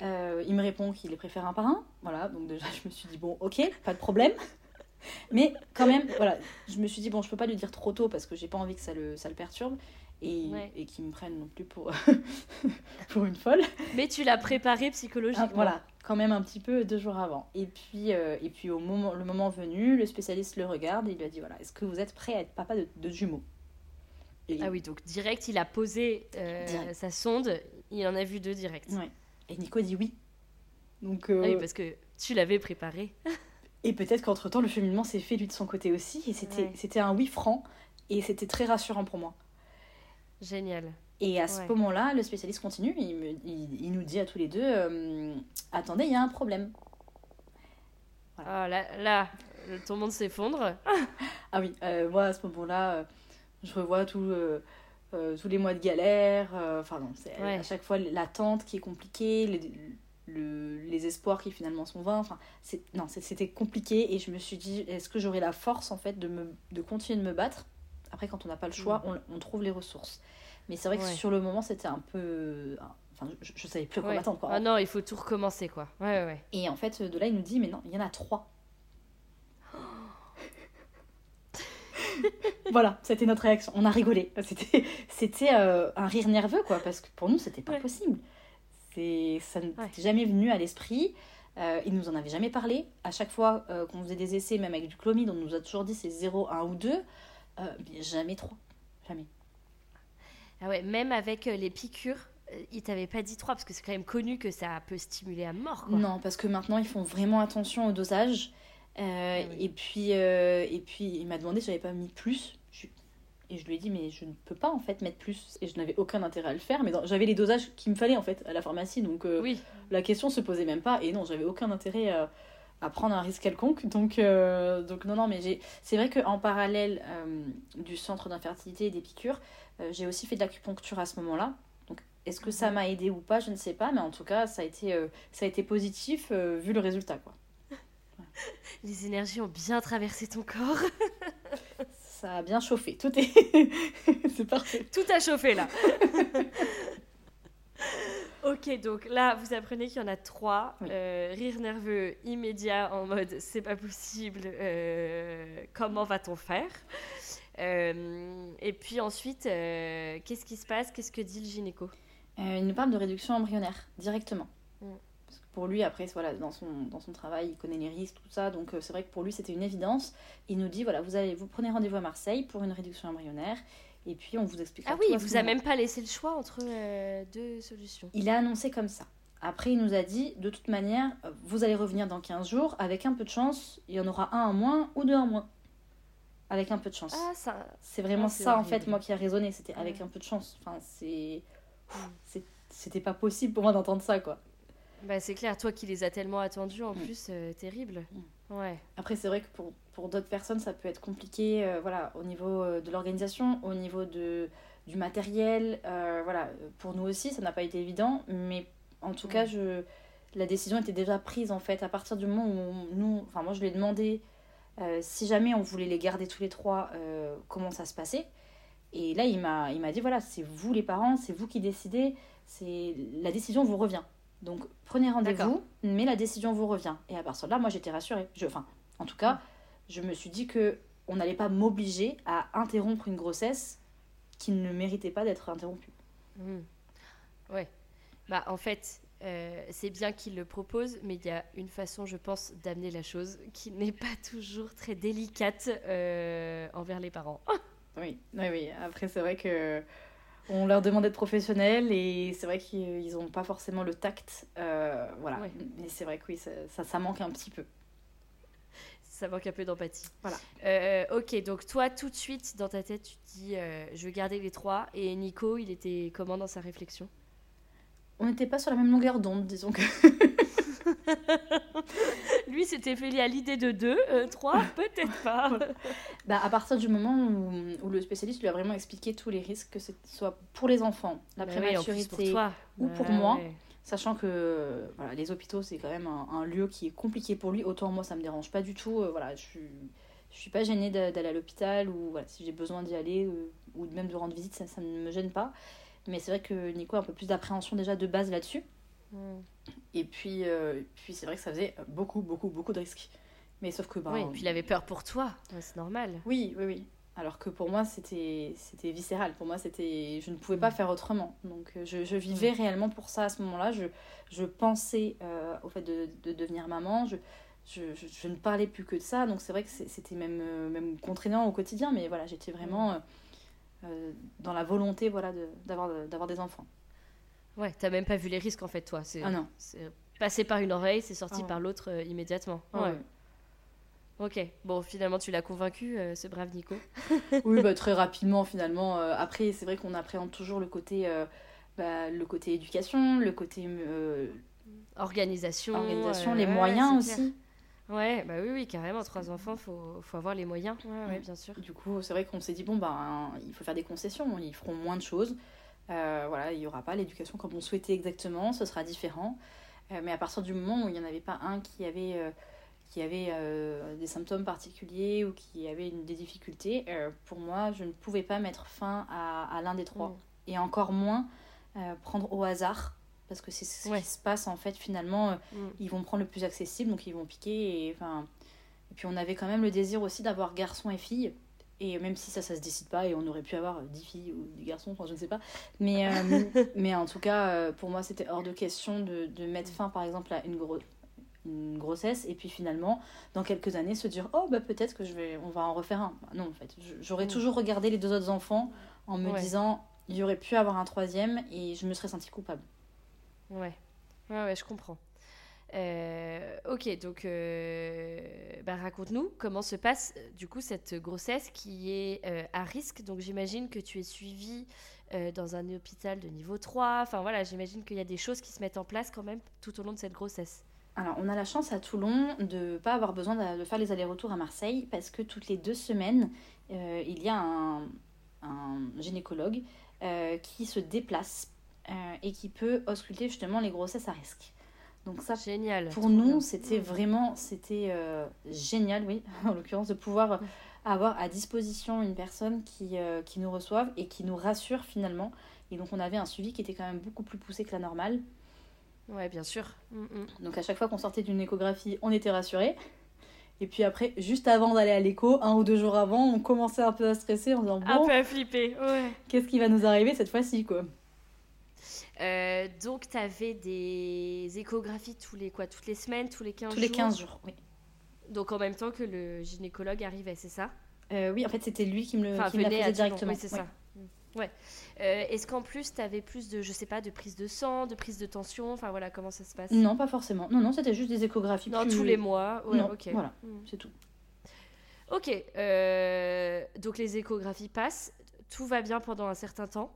Euh, il me répond qu'il les préfère un par un. Voilà, donc déjà, <laughs> je me suis dit, bon, ok, pas de problème. <laughs> Mais quand même, voilà, je me suis dit, bon, je peux pas lui dire trop tôt parce que j'ai pas envie que ça le, ça le perturbe et, Ouais. et qu'il me prenne non plus pour, <laughs> pour une folle. Mais tu l'as préparé psychologiquement. Ah, voilà, quand même un petit peu deux jours avant. Et puis, euh, et puis au moment, le moment venu, le spécialiste le regarde et il lui a dit, voilà, est-ce que vous êtes prêt à être papa de, de jumeaux? Et, Ah oui, donc direct, il a posé euh, sa sonde, il en a vu deux direct. Ouais. Et Nico dit oui. Donc, euh, Ah oui, parce que tu l'avais préparé. <laughs> Et peut-être qu'entre-temps, le cheminement s'est fait lui de son côté aussi. Et c'était Ouais. c'était un oui franc. Et c'était très rassurant pour moi. Génial. Et à ce Ouais. moment-là, le spécialiste continue. Il, me- il, il nous dit à tous les deux euh, Attendez, il y a un problème. Ah là, là, euh, ton monde s'effondre. <laughs> Ah oui, euh, moi à ce moment-là, euh, je revois tout, euh, euh, tous les mois de galère. euh, Enfin, non, c'est Ouais. à chaque fois l'attente qui est compliquée, le- le- les espoirs qui finalement sont vains. Enfin, c'est- non, c'était compliqué et je me suis dit Est-ce que j'aurai la force en fait de, me, de continuer de me battre? Après, quand on n'a pas le choix, on, on trouve les ressources. Mais c'est vrai que Ouais. sur le moment, c'était un peu. Enfin, je, je savais plus à quoi Ouais. m'attendre. Ah non, il faut tout recommencer, quoi. Ouais, ouais. Et en fait, de là, il nous dit, mais non, il y en a trois. <laughs> voilà, c'était notre réaction. On a rigolé. C'était, c'était euh, un rire nerveux, quoi, parce que pour nous, c'était pas Ouais. possible. C'est, ça Ouais. t'était jamais venu à l'esprit. Euh, il nous en avait jamais parlé. À chaque fois euh, qu'on faisait des essais, même avec du chlomide, on nous a toujours dit c'est 0, 1 ou 2. Euh, mais jamais 3. Jamais. Ah ouais, même avec les piqûres, euh, il t'avait pas dit 3 parce que c'est quand même connu que ça peut stimuler à mort, quoi. Non, parce que maintenant, ils font vraiment attention au dosage. Euh, Ah oui. et, puis, euh, et puis, il m'a demandé si j'avais pas mis plus. Je- Et je lui ai dit, mais je ne peux pas en fait mettre plus. Et je n'avais aucun intérêt à le faire. Mais dans- j'avais les dosages qu'il me fallait en fait à la pharmacie. Donc euh, Oui, la question se posait même pas. Et non, j'avais aucun intérêt à, à prendre un risque quelconque. Donc, donc non, non, mais j'ai- c'est vrai qu'en parallèle du centre d'infertilité et des piqûres, j'ai aussi fait de l'acupuncture à ce moment-là. Donc est-ce que ça m'a aidé ou pas? Je ne sais pas. Mais en tout cas, ça a été, euh, ça a été positif euh, vu le résultat. Quoi. <laughs> les énergies ont bien traversé ton corps. <laughs> Ça a bien chauffé. Tout est. <laughs> c'est parfait. Tout a chauffé là. ok, donc là, vous apprenez qu'il y en a trois. Oui. Euh, rire nerveux immédiat en mode c'est pas possible, euh, comment va-t-on faire? Euh, Et puis ensuite, qu'est-ce qui se passe? Qu'est-ce que dit le gynéco? Il nous parle de réduction embryonnaire directement. Mm. Pour lui, après, voilà, dans son, dans son travail, il connaît les risques, tout ça. Donc euh, c'est vrai que pour lui, c'était une évidence. Il nous dit voilà, vous, allez, vous prenez rendez-vous à Marseille pour une réduction embryonnaire. Et puis on vous expliquera. Ah oui, il vous a même pas laissé le choix entre euh, deux solutions. Il a annoncé comme ça. Après, il nous a dit de toute manière, euh, vous allez revenir dans 15 jours. Avec un peu de chance, il y en aura un en moins ou deux en moins. Avec un peu de chance. Ah, ça. C'est vraiment Ah, ça en fait moi qui a résonné, c'était avec Ouais. un peu de chance. Enfin c'est- c'était pas possible pour moi d'entendre ça quoi. Bah, c'est clair, toi qui les as tellement attendus en Mm. plus, euh, terrible. Ouais. Après c'est vrai que pour, pour d'autres personnes ça peut être compliqué euh, voilà au niveau euh, de l'organisation, au niveau de du matériel, euh, voilà pour nous aussi ça n'a pas été évident mais en tout Mm. cas je la décision était déjà prise en fait à partir du moment où on- nous enfin moi je lui ai demandé si jamais on voulait les garder tous les trois comment ça se passait Et là, il m'a, dit voilà, c'est vous les parents, c'est vous qui décidez, la décision vous revient. Donc prenez rendez-vous, mais la décision vous revient. Et à partir de là, moi j'étais rassurée. Je, enfin, en tout cas, je me suis dit que on n'allait pas m'obliger à interrompre une grossesse qui ne méritait pas d'être interrompue. Mhm. Ouais. Bah, en fait, euh, c'est bien qu'il le propose, mais il y a une façon, je pense, d'amener la chose qui n'est pas toujours très délicate euh, envers les parents. <laughs> Oui, oui, oui. Après, c'est vrai que on leur demande d'être professionnels et c'est vrai qu'ils n'ont pas forcément le tact. euh, voilà. Ouais. Mais c'est vrai que oui, ça, ça, ça manque un petit peu. Ça manque un peu d'empathie. Voilà. Euh, ok, donc toi, tout de suite, dans ta tête, tu te dis, euh, je vais garder les trois. Et Nico, il était comment dans sa réflexion? On n'était pas sur la même longueur d'onde, disons que. <laughs> Lui, c'était fait lié à l'idée de deux, euh, trois, <laughs> peut-être pas. Bah, à partir du moment où, où le spécialiste lui a vraiment expliqué tous les risques, que ce soit pour les enfants, la Bah oui, prématurité, pour ou pour Bah moi. ouais. sachant que voilà, les hôpitaux, c'est quand même un, un lieu qui est compliqué pour lui. Autant moi, ça me dérange pas du tout. euh, voilà, je suis, je suis pas gênée d'a- d'aller à l'hôpital ou voilà, si j'ai besoin d'y aller euh, ou même de rendre visite, ça, ça ne me gêne pas. Mais c'est vrai que Nico a un peu plus d'appréhension déjà de base là-dessus. Mm. Et puis, puis c'est vrai que ça faisait beaucoup, beaucoup, beaucoup de risques. Mais sauf que... Bah, oui, et puis il avait peur pour toi, c'est normal. Oui, oui, oui. Alors que pour moi, c'était viscéral. Pour moi, c'était je ne pouvais pas mm. faire autrement. Donc, je, je vivais réellement pour ça à ce moment-là. Je, je pensais au fait de, de, devenir maman. Je, je, je, ne parlais plus que de ça. Donc c'est vrai que c'était même, euh, même contraignant au quotidien, mais voilà, j'étais vraiment euh, euh, dans la volonté voilà, d'avoir des enfants. Ouais, t'as même pas vu les risques en fait, toi. Ah non. C'est passé par une oreille, c'est sorti ah par l'autre immédiatement. Ah ouais. Ok, bon, finalement, tu l'as convaincu, ce brave Nico. <laughs> oui, bah, très rapidement, finalement. après, c'est vrai qu'on appréhende toujours le côté, bah, le côté éducation, le côté organisation, organisation les moyens aussi. Ouais, bah oui, oui, carrément, trois enfants, faut, faut avoir les moyens, ouais, bien sûr. Du coup, c'est vrai qu'on s'est dit, bon, ben, il faut faire des concessions, ils feront moins de choses. Euh, voilà, il n'y aura pas l'éducation comme on souhaitait exactement, ce sera différent. Euh, mais à partir du moment où il n'y en avait pas un qui avait, euh, qui avait des symptômes particuliers ou qui avait une, des difficultés, pour moi, je ne pouvais pas mettre fin à, à l'un des trois. Mm. Et encore moins prendre au hasard parce que c'est ce qui se passe en fait finalement mm. ils vont prendre le plus accessible donc ils vont piquer et et puis on avait quand même le désir aussi d'avoir garçon et fille et même si ça ça se décide pas et on aurait pu avoir 10 filles ou 10 garçons enfin je ne sais pas. Mais euh, <laughs> mais en tout cas euh, pour moi c'était hors de question de, de, mettre fin par exemple à une grosse une grossesse. Et puis finalement dans quelques années se dire oh bah peut-être que je vais on va en refaire un. Non en fait. J'aurais mm. toujours regardé les deux autres enfants en me disant il y aurait pu avoir un troisième et je me serais sentie coupable. Ouais, ouais, ouais je comprends. Euh, ok, donc euh, bah, raconte-nous comment se passe du coup cette grossesse qui est euh, à risque. Donc j'imagine que tu es suivie dans un hôpital de niveau 3. Enfin voilà, j'imagine qu'il y a des choses qui se mettent en place quand même tout au long de cette grossesse. Alors on a la chance à Toulon de ne pas avoir besoin de, faire les allers-retours à Marseille parce que toutes les deux semaines, il y a un, gynécologue qui se déplace euh, et qui peut ausculter justement les grossesses à risque. Donc ça, génial. Pour nous, c'était vraiment, c'était euh, génial, oui, <laughs> en l'occurrence, de pouvoir avoir à disposition une personne qui, euh, qui nous reçoive et qui nous rassure finalement. Et donc on avait un suivi qui était quand même beaucoup plus poussé que la normale. Ouais, bien sûr. Mm, mm. Donc à chaque fois qu'on sortait d'une échographie, on était rassuré. Et puis après, juste avant d'aller à l'écho, un ou deux jours avant, on commençait un peu à stresser en disant bon, un peu à flipper, ouais. Qu'est-ce qui va nous arriver cette fois-ci, quoi euh, donc, tu avais des échographies tous les, quoi, toutes les semaines, tous les 15 jours Tous les 15 jours, oui. Donc, en même temps que le gynécologue arrivait, c'est ça? Euh, Oui, en fait, c'était lui qui me le qui faisait directement. Oui, c'est ça. Ouais. Euh, est-ce qu'en plus, tu avais plus de, je sais pas, de prise de sang, de prise de tension? Enfin, voilà, comment ça se passe? Non, pas forcément. Non, non, c'était juste des échographies. Non, tous les mois. Ouais, non, ok. Voilà, mm. c'est tout. Ok. donc, les échographies passent. Tout va bien pendant un certain temps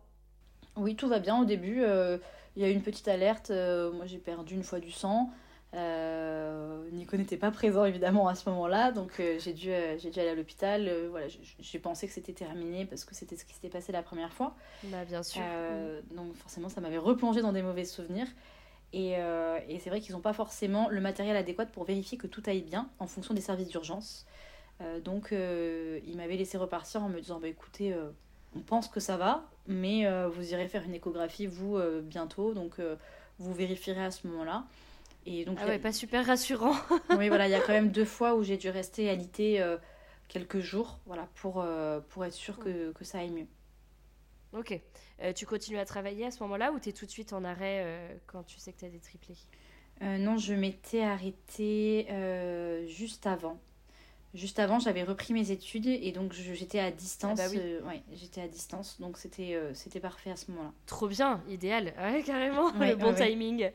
oui, tout va bien. Au début, euh, il y a eu une petite alerte. Euh, moi, j'ai perdu une fois du sang. Euh, Nico n'était pas présent évidemment à ce moment-là, donc j'ai dû, j'ai dû aller à l'hôpital. voilà, j'ai pensé que c'était terminé parce que c'était ce qui s'était passé la première fois. Bah, bien sûr. Donc forcément, ça m'avait replongé dans des mauvais souvenirs. Et, et c'est vrai qu'ils n'ont pas forcément le matériel adéquat pour vérifier que tout aille bien en fonction des services d'urgence. donc ils m'avaient laissé repartir en me disant bah, écoutez, on pense que ça va, mais euh, vous irez faire une échographie, vous, euh, bientôt, donc euh, vous vérifierez à ce moment-là. Et donc, ah ouais, pas super rassurant. <laughs> oui, voilà, il y a quand même deux <laughs> fois où j'ai dû rester alité quelques jours, voilà, pour, pour être sûr que, que, ça aille mieux. Ok. tu continues à travailler à ce moment-là ou tu es tout de suite en arrêt quand tu sais que tu as des triplés? Non, je m'étais arrêtée juste avant. Juste avant, j'avais repris mes études et donc j'étais à distance. Ah bah euh, ouais, j'étais à distance, donc c'était euh, c'était parfait à ce moment-là. Trop bien, idéal. Ouais, carrément, le bon timing.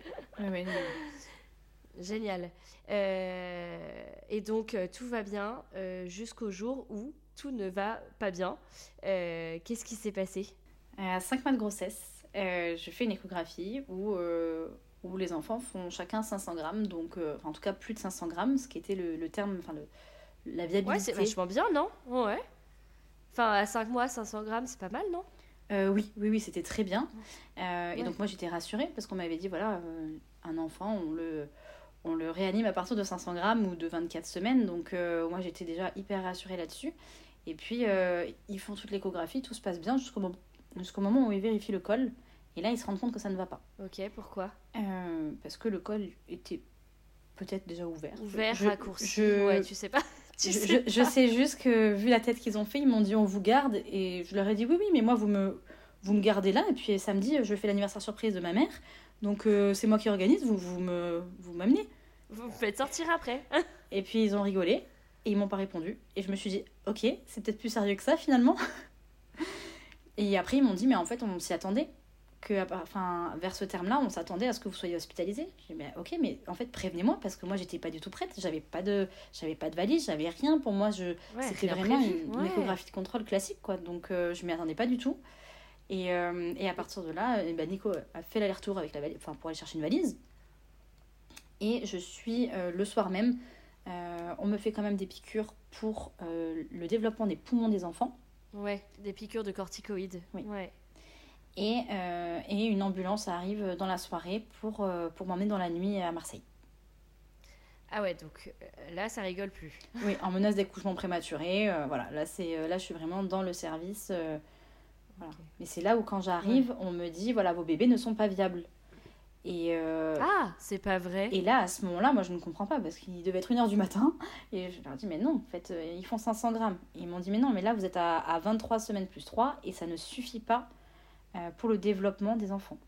Génial. Euh, et donc tout va bien jusqu'au jour où tout ne va pas bien. Qu'est-ce qui s'est passé? À 5 mois de grossesse, je fais une échographie où où les enfants font chacun 500 grammes, donc en tout cas plus de 500 grammes, ce qui était le, le terme, enfin le la viabilité. Ouais, c'est vachement bien, non? Ouais. Enfin, à 5 mois, 500 grammes, c'est pas mal, non? Euh, Oui, oui, oui, c'était très bien. Euh, et donc, moi, j'étais rassurée parce qu'on m'avait dit voilà, euh, un enfant, on le, on le réanime à partir de 500 grammes ou de 24 semaines. Donc, moi, j'étais déjà hyper rassurée là-dessus. Et puis, ils font toute l'échographie, tout se passe bien jusqu'au moment, jusqu'au moment où ils vérifient le col. Et là, ils se rendent compte que ça ne va pas. Ok, pourquoi? Parce que le col était peut-être déjà ouvert. Ouvert, Je- raccourci. je- Ouais, tu sais pas. Tu je, sais je- je sais juste que vu la tête qu'ils ont fait, ils m'ont dit on vous garde. Et je leur ai dit oui oui mais moi vous me vous me gardez là. Et puis samedi je fais l'anniversaire surprise de ma mère. Donc euh, c'est moi qui organise. Vous vous me vous m'amenez. Vous me faites sortir après. <laughs> et puis ils ont rigolé. Et ils m'ont pas répondu. Et je me suis dit ok c'est peut-être plus sérieux que ça finalement. <laughs> Et après ils m'ont dit mais en fait on s'y attendait que enfin vers ce terme-là on s'attendait à ce que vous soyez hospitalisé j'ai dit mais ok mais en fait prévenez-moi parce que moi j'étais pas du tout prête j'avais pas de j'avais pas de valise j'avais rien pour moi je Ouais, c'était vraiment prévu, une, ouais. échographie de contrôle classique quoi donc euh, je m'y attendais pas du tout et, euh, et à partir de là eh ben, Nico a fait l'aller-retour avec la valise enfin pour aller chercher une valise et je suis euh, le soir même on me fait quand même des piqûres pour le développement des poumons des enfants Ouais, des piqûres de corticoïdes. Oui. Ouais. Et, euh, et une ambulance arrive dans la soirée pour, euh, pour m'emmener dans la nuit à Marseille. Ah ouais, donc euh, là, ça rigole plus. Oui, en menace d'accouchement prématuré. euh, voilà, là, c'est, là, je suis vraiment dans le service. voilà. Mais c'est là où, quand j'arrive, on me dit voilà, vos bébés ne sont pas viables. Et, Ah, c'est pas vrai. et là, à ce moment-là, moi, je ne comprends pas parce qu'il devait être 1h du matin. <laughs> Et je leur dis mais non, en fait, ils font 500 grammes. Et ils m'ont dit mais non, mais là, vous êtes à, à 23 semaines plus 3 et ça ne suffit pas pour le développement des enfants.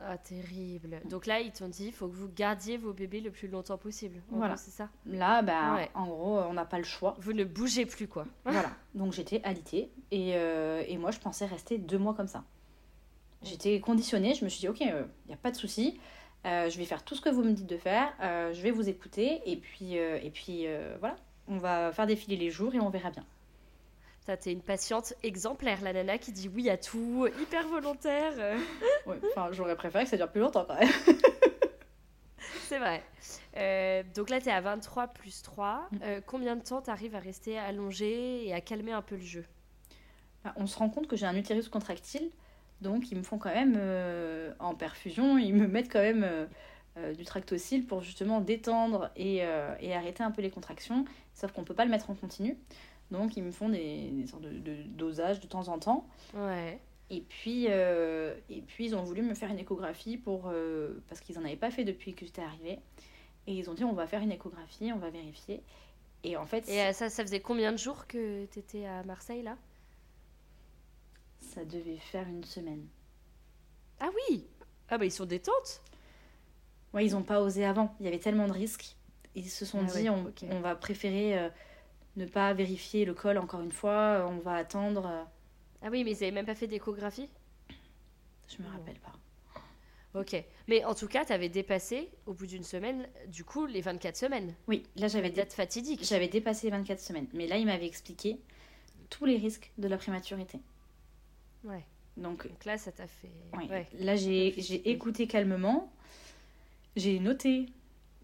Ah, terrible. Donc là, ils t'ont dit, il faut que vous gardiez vos bébés le plus longtemps possible. En Voilà. c'est ça. Là, bah, Ouais. en gros, on n'a pas le choix. Vous ne bougez plus, quoi. <laughs> Voilà, donc j'étais alitée et, euh, et moi je pensais rester deux mois comme ça. J'étais conditionnée, je me suis dit ok, il n'y a pas de souci, euh, je vais faire tout ce que vous me dites de faire, euh, je vais vous écouter et puis, euh, et puis euh, voilà, on va faire défiler les jours et on verra bien. T'es une patiente exemplaire, la nana qui dit oui à tout, hyper volontaire. Ouais, enfin j'aurais préféré que ça dure plus longtemps quand même. <laughs> c'est vrai. Euh, donc là, t'es à 23 plus 3. Mm. Euh, combien de temps t'arrives à rester allongée et à calmer un peu le jeu? Bah, On se rend compte que j'ai un utérus contractile, donc ils me font quand même euh, en perfusion, ils me mettent quand même du tractocyle pour justement détendre et, et arrêter un peu les contractions, sauf qu'on peut pas le mettre en continu. Donc ils me font des, des sortes de, de dosages de temps en temps. Ouais. Et puis, euh, et puis ils ont voulu me faire une échographie pour, euh, parce qu'ils n'en avaient pas fait depuis que j'étais arrivée. Et ils ont dit on va faire une échographie, on va vérifier. Et en fait, Et euh, ça, ça faisait combien de jours que t'étais à Marseille, là? Ça devait faire une semaine. Ah oui Ah bah ils sont détentes Ouais, ils n'ont pas osé avant. Il y avait tellement de risques. Ils se sont Ah dit, ouais, on, va préférer euh, ne pas vérifier le col encore une fois. On va attendre. euh, Ah oui, mais ils avaient même pas fait d'échographie? Je me Oh. rappelle pas. Ok. Mais en tout cas, t'avais dépassé, au bout d'une semaine, du coup, les 24 semaines. Oui, là j'avais dé- date fatidique. j'avais dépassé les 24 semaines. Mais là, il m'avait expliqué tous les risques de la prématurité. Ouais. Donc, Donc là, ça t'a fait... ouais, Ouais. là j'ai écouté calmement. J'ai noté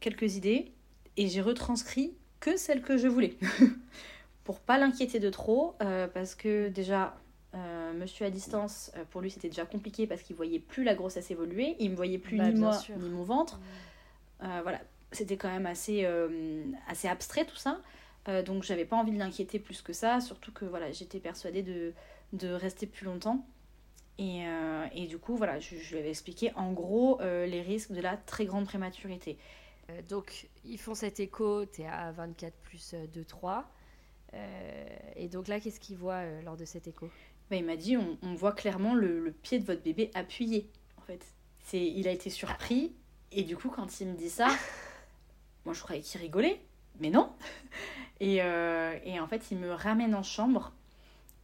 quelques idées et j'ai retranscrit que celles que je voulais. <laughs> pour pas l'inquiéter de trop, euh, parce que déjà, euh, monsieur à distance, euh, pour lui c'était déjà compliqué parce qu'il voyait plus la grossesse évoluer, il me voyait plus Bah, ni moi sûr. ni mon ventre. Voilà, c'était quand même assez, assez abstrait tout ça. Donc j'avais pas envie de l'inquiéter plus que ça, surtout que voilà, j'étais persuadée de, de rester plus longtemps. Et, et du coup, voilà, je, je lui avais expliqué en gros les risques de la très grande prématurité. Euh, donc, ils font cet écho, t'es à 24 plus 2, 3. Euh, et donc là, qu'est-ce qu'ils voient euh, lors de cet écho? Bah, il m'a dit on, on voit clairement le, le pied de votre bébé appuyé. En fait, c'est il a été surpris et du coup quand il me dit ça, <laughs> moi je croyais qu'il rigolait, mais non. <laughs> Et, euh, et en fait il me ramène en chambre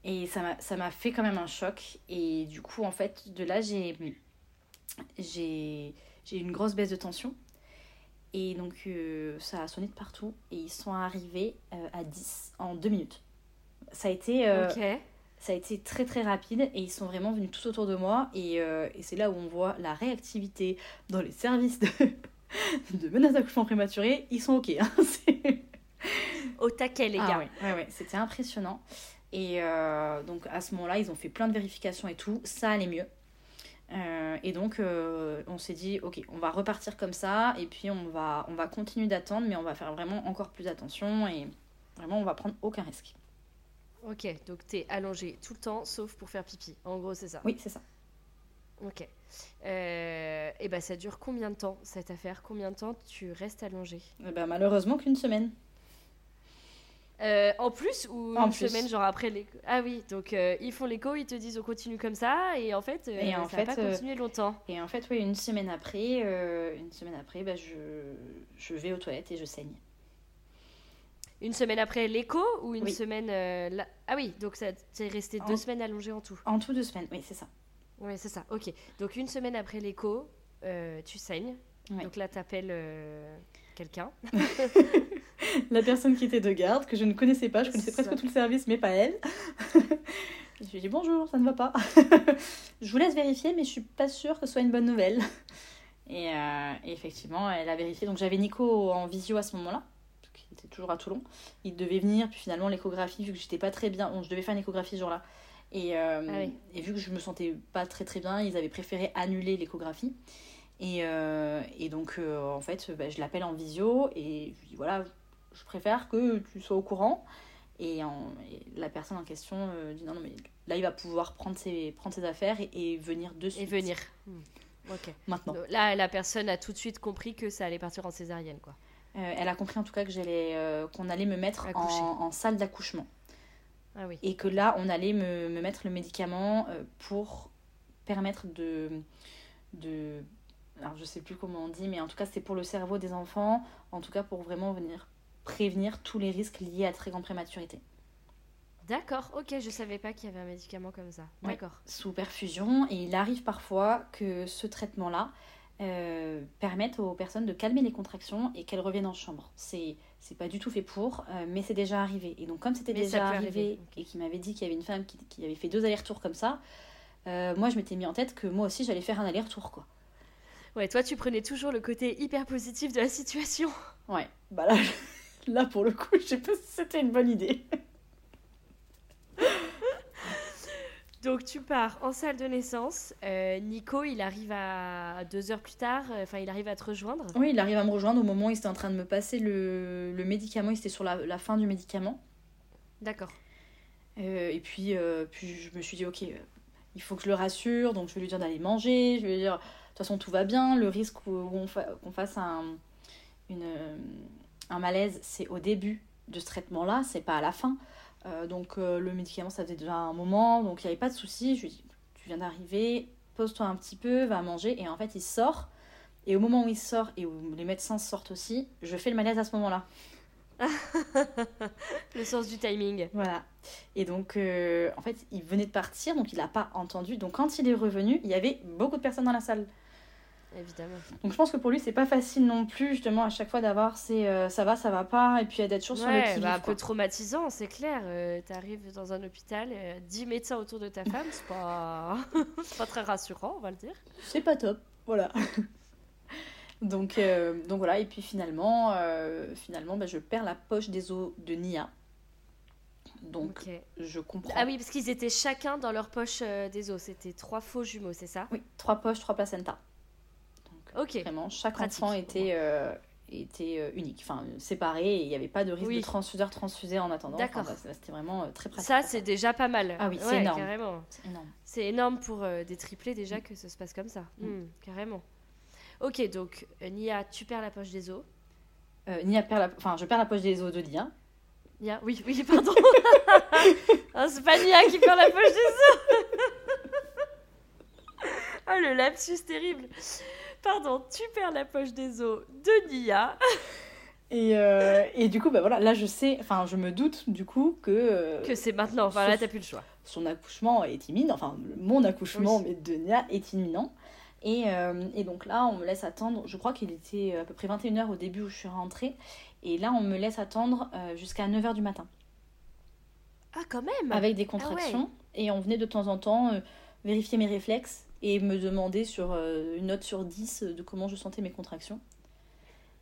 et ça m'a ça m'a fait quand même un choc et du coup en fait de là j'ai j'ai j'ai eu une grosse baisse de tension et donc euh, ça a sonné de partout et ils sont arrivés euh, à 10 en deux minutes. Ça a été euh, ça a été très très rapide et ils sont vraiment venus tout autour de moi et, et c'est là où on voit la réactivité dans les services de, <laughs> de menaces d'accouchement prématuré. Ils sont ok. hein, <laughs> Au taquet, les Ah gars. ouais, ouais, ouais, c'était impressionnant. Et donc à ce moment-là, ils ont fait plein de vérifications et tout. Ça allait mieux. Euh, et donc euh, on s'est dit ok, on va repartir comme ça et puis on va, on va continuer d'attendre mais on va faire vraiment encore plus attention et vraiment on va prendre aucun risque. Ok, donc t'es allongé tout le temps, sauf pour faire pipi. En gros, c'est ça. Oui, c'est ça. Ok. Euh, et bah ça dure combien de temps cette affaire? Combien de temps tu restes allongé? Ben, malheureusement qu'une semaine. Euh, en plus ou En une plus. semaine genre après l'écho Ah oui, donc euh, ils font l'écho, ils te disent on continue comme ça et en fait, euh, Et en ça fait, pas euh, continuer longtemps. Et en fait, oui, une semaine après, une semaine après, bah, je, je vais aux toilettes et je saigne. Une semaine après l'écho ou une Oui. semaine là- Ah oui, donc ça t'es resté deux semaines allongé en tout. En tout deux semaines, oui, c'est ça. Oui, c'est ça. Ok. Donc une semaine après l'écho, tu saignes. Donc là, t'appelles quelqu'un. <laughs> <laughs> <laughs> La personne qui était de garde, que je ne connaissais pas, je connaissais presque ça. tout le service, mais pas elle. <laughs> je lui ai dit bonjour, ça ne va pas. <laughs> je vous laisse vérifier, mais je suis pas sûre que ce soit une bonne nouvelle. Et, euh, et effectivement, elle a vérifié. Donc j'avais Nico en visio à ce moment-là, parce qu'il était toujours à Toulon. Il devait venir, puis finalement l'échographie, vu que j'étais pas très bien, bon, je devais faire une échographie ce jour-là. Et, euh, Ah oui. et vu que je me sentais pas très très bien, ils avaient préféré annuler l'échographie. Et, euh, et donc, euh, en fait, bah, je l'appelle en visio et je lui dis voilà, je préfère que tu sois au courant. Et, en- et la personne en question euh, dit non, non, mais là, il va pouvoir prendre ses, prendre ses affaires et, et venir de suite. Et venir. Hmm. Ok. Maintenant. Donc là, la personne a tout de suite compris que ça allait partir en césarienne, quoi. Euh, elle a compris en tout cas que j'allais, euh, qu'on allait me mettre en, en salle d'accouchement. Ah oui. Et que là, on allait me, me mettre le médicament pour permettre de, de. Alors, je sais plus comment on dit, mais en tout cas, c'est pour le cerveau des enfants. En tout cas, pour vraiment venir prévenir tous les risques liés à très grande prématurité. D'accord. Ok, je savais pas qu'il y avait un médicament comme ça. D'accord. Sous perfusion. Et il arrive parfois que ce traitement-là euh, permette aux personnes de calmer les contractions et qu'elles reviennent en chambre. C'est. C'est pas du tout fait pour, euh, mais c'est déjà arrivé. Et donc, comme c'était déjà arrivé, et qu'il m'avait dit qu'il y avait une femme qui, qui avait fait deux allers-retours comme ça, euh, moi je m'étais mis en tête que moi aussi j'allais faire un aller-retour quoi. Ouais, toi, tu prenais toujours le côté hyper positif de la situation. Ouais, bah là, je- là pour le coup, <laughs> je sais pas si c'était une bonne idée. Donc tu pars en salle de naissance. Euh, Nico, il arrive à deux heures plus tard. euh, Enfin, il arrive à te rejoindre. Oui, il arrive à me rejoindre au moment où il était en train de me passer le, le médicament, il était sur la, la fin du médicament. D'accord. Euh, et puis, euh, puis je me suis dit, ok, euh, il faut que je le rassure, donc je vais lui dire d'aller manger, je vais lui dire, de toute façon tout va bien, le risque fa- qu'on fasse un, une, euh, un malaise, c'est au début de ce traitement-là, c'est pas à la fin. Euh, donc euh, le médicament, ça faisait déjà un moment, donc il n'y avait pas de souci. Je lui dis, tu viens d'arriver, pose-toi un petit peu, va manger, et en fait il sort. Et au moment où il sort et où les médecins sortent aussi, je fais le malaise à ce moment-là. <laughs> Le sens du timing. Voilà. Et donc, euh, en fait, il venait de partir, donc il n'a pas entendu. Donc, quand il est revenu, il y avait beaucoup de personnes dans la salle. Évidemment. Donc, je pense que pour lui, c'est pas facile non plus, justement, à chaque fois d'avoir ces euh, ça va, ça va pas, et puis d'être toujours sur le Ouais, qui bah, un peu traumatisant, c'est clair. Euh, T'arrives dans un hôpital, euh, 10 médecins autour de ta femme, c'est pas... <laughs> pas très rassurant, on va le dire. C'est pas top. Voilà. <laughs> donc, euh, donc, voilà. Et puis, finalement, finalement bah, je perds la poche des os de Nia. Donc, je comprends. Ah oui, parce qu'ils étaient chacun dans leur poche des os. C'était trois faux jumeaux, c'est ça? Oui, trois poches, trois placentas. Donc, Ok. Vraiment, chaque Pratique. enfant était, euh, était euh, unique, enfin séparé, et il n'y avait pas de risque Oui. de transfuseur transfusé en attendant. D'accord. Enfin, bah, C'était vraiment euh, très pratique. Ça, c'est déjà pas mal. Ah oui, c'est Ouais, énorme. Carrément. C'est énorme. Pour euh, des triplés déjà que ça se passe comme ça. Mm. Mm, carrément. Ok, donc Nia, tu perds la poche des os. Nia perd la... Enfin, je perds la poche des os de Nia. Nia, oui, oui, <laughs> pardon. Ah, <laughs> c'est pas Nia qui perd la poche des os. <laughs> oh, le lapsus terrible. Pardon, tu perds la poche des os de Nia. <laughs> Et, euh, et du coup, bah voilà, là je sais, enfin je me doute du coup que, euh, Que c'est maintenant. Enfin, là, t'as plus le choix. son accouchement est imminent, enfin mon accouchement Oui. mais de Nia est imminent. Et, euh, et donc là, on me laisse attendre, je crois qu'il était à peu près 21h au début où je suis rentrée. Et là, on me laisse attendre jusqu'à 9h du matin. Ah, quand même avec des contractions. Et on venait de temps en temps vérifier mes réflexes et me demander sur euh, une note sur 10 de comment je sentais mes contractions.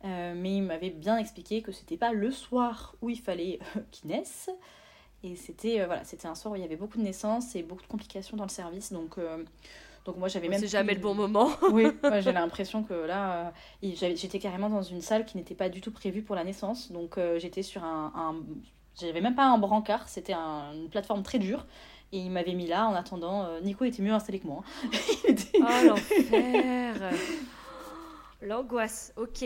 Euh, mais il m'avait bien expliqué que c'était pas le soir où il fallait euh, qu'ils naissent. Et c'était euh, voilà, c'était un soir où il y avait beaucoup de naissances et beaucoup de complications dans le service. Donc, donc moi j'avais même. C'est jamais le bon moment. <laughs> oui, <laughs> moi, j'ai l'impression que là, j'étais carrément dans une salle qui n'était pas du tout prévue pour la naissance. Donc j'étais sur un, un- J'avais même pas un brancard, c'était un- une plateforme très dure. Et il m'avait mis là en attendant. euh, Nico était mieux installé que moi. hein. <laughs> Était- Oh l'enfer <gasps> L'angoisse, ok.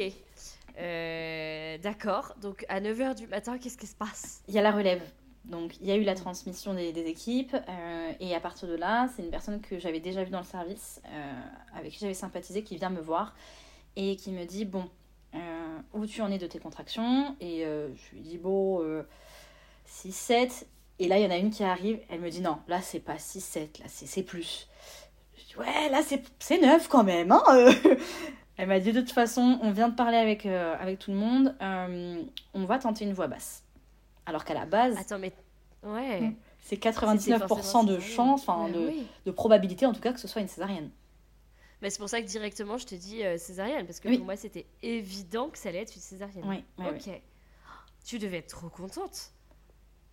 Euh, D'accord, donc à 9h du matin, qu'est-ce qui se passe? Il y a la relève. Donc, il y a eu la transmission des, des équipes. euh, et à partir de là, c'est une personne que j'avais déjà vue dans le service, euh, avec qui j'avais sympathisé, qui vient me voir et qui me dit Bon, où tu en es de tes contractions? Et je lui dis Bon, euh, 6, 7. Et là, il y en a une qui arrive. Elle me dit Non, là, c'est pas 6, 7, là, c'est plus. Je dis Ouais, là, c'est c'est 9 quand même. Hein euh. <laughs> Elle m'a dit De toute façon, on vient de parler avec, euh, avec tout le monde. euh, on va tenter une voix basse. Alors qu'à la base, Attends, mais... Ouais. Mm. c'est C'était 99% forcément de chance, enfin Bah de, oui. de probabilité en tout cas que ce soit une césarienne. Mais c'est pour ça que directement, je te dis euh, césarienne, parce que Oui. pour moi, c'était évident que ça allait être une césarienne. Oui, ok. oui. Tu devais être trop contente.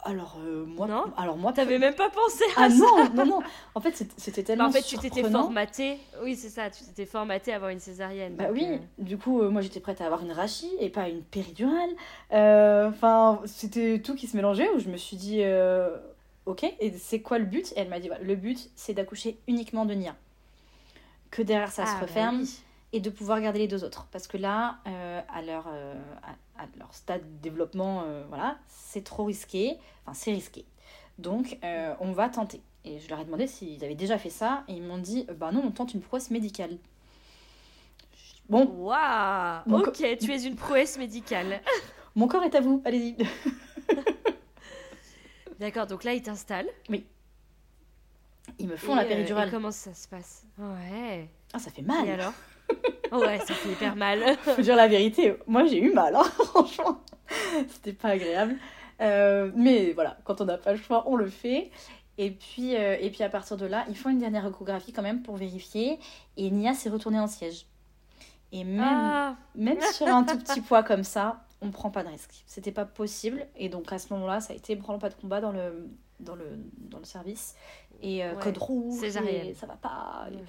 Alors euh, moi, Non alors moi, T'avais même pas pensé à ah ça non, non, non. En fait, c'était Bah, tellement en fait, tu t'étais formatée. Oui, c'est ça, tu t'étais formatée à avoir une césarienne. Bah oui, euh, du coup, euh, moi j'étais prête à avoir une rachie et pas une péridurale. Enfin, c'était tout qui se mélangeait où je me suis dit, ok, et c'est quoi le but? Et elle m'a dit, le but c'est d'accoucher uniquement de Nia. Que derrière ça ah, se bah referme oui. et de pouvoir garder les deux autres. Parce que là, à, leur, euh, à, leur stade de développement, euh, voilà, c'est trop risqué. Enfin, c'est risqué. Donc, euh, on va tenter. Et je leur ai demandé s'ils avaient déjà fait ça. Et ils m'ont dit, bah non, on tente une prouesse médicale. Bon, Waouh co- Ok, tu es une prouesse médicale. <laughs> mon corps est à vous, allez-y. <laughs> D'accord, donc là, ils t'installent. Ils me font Et, la euh, péridurale. et comment ça se passe? Ouais. Ah, ça fait Et mal. alors? Ouais, ça fait hyper mal. <laughs> Faut dire la vérité, moi j'ai eu mal, hein, <laughs> franchement. C'était pas agréable. Euh, mais voilà, quand on n'a pas le choix, on le fait. Et puis, euh, et puis à partir de là, ils font une dernière échographie quand même pour vérifier. Et Nia s'est retournée en siège. Et même, Ah, même sur un tout petit poids comme ça, on prend pas de risque. C'était pas possible. Et donc à ce moment-là, ça a été branle pas de combat dans le, dans le, dans le service. Et euh, Ouais, code rouge, et ça va pas. Ouais.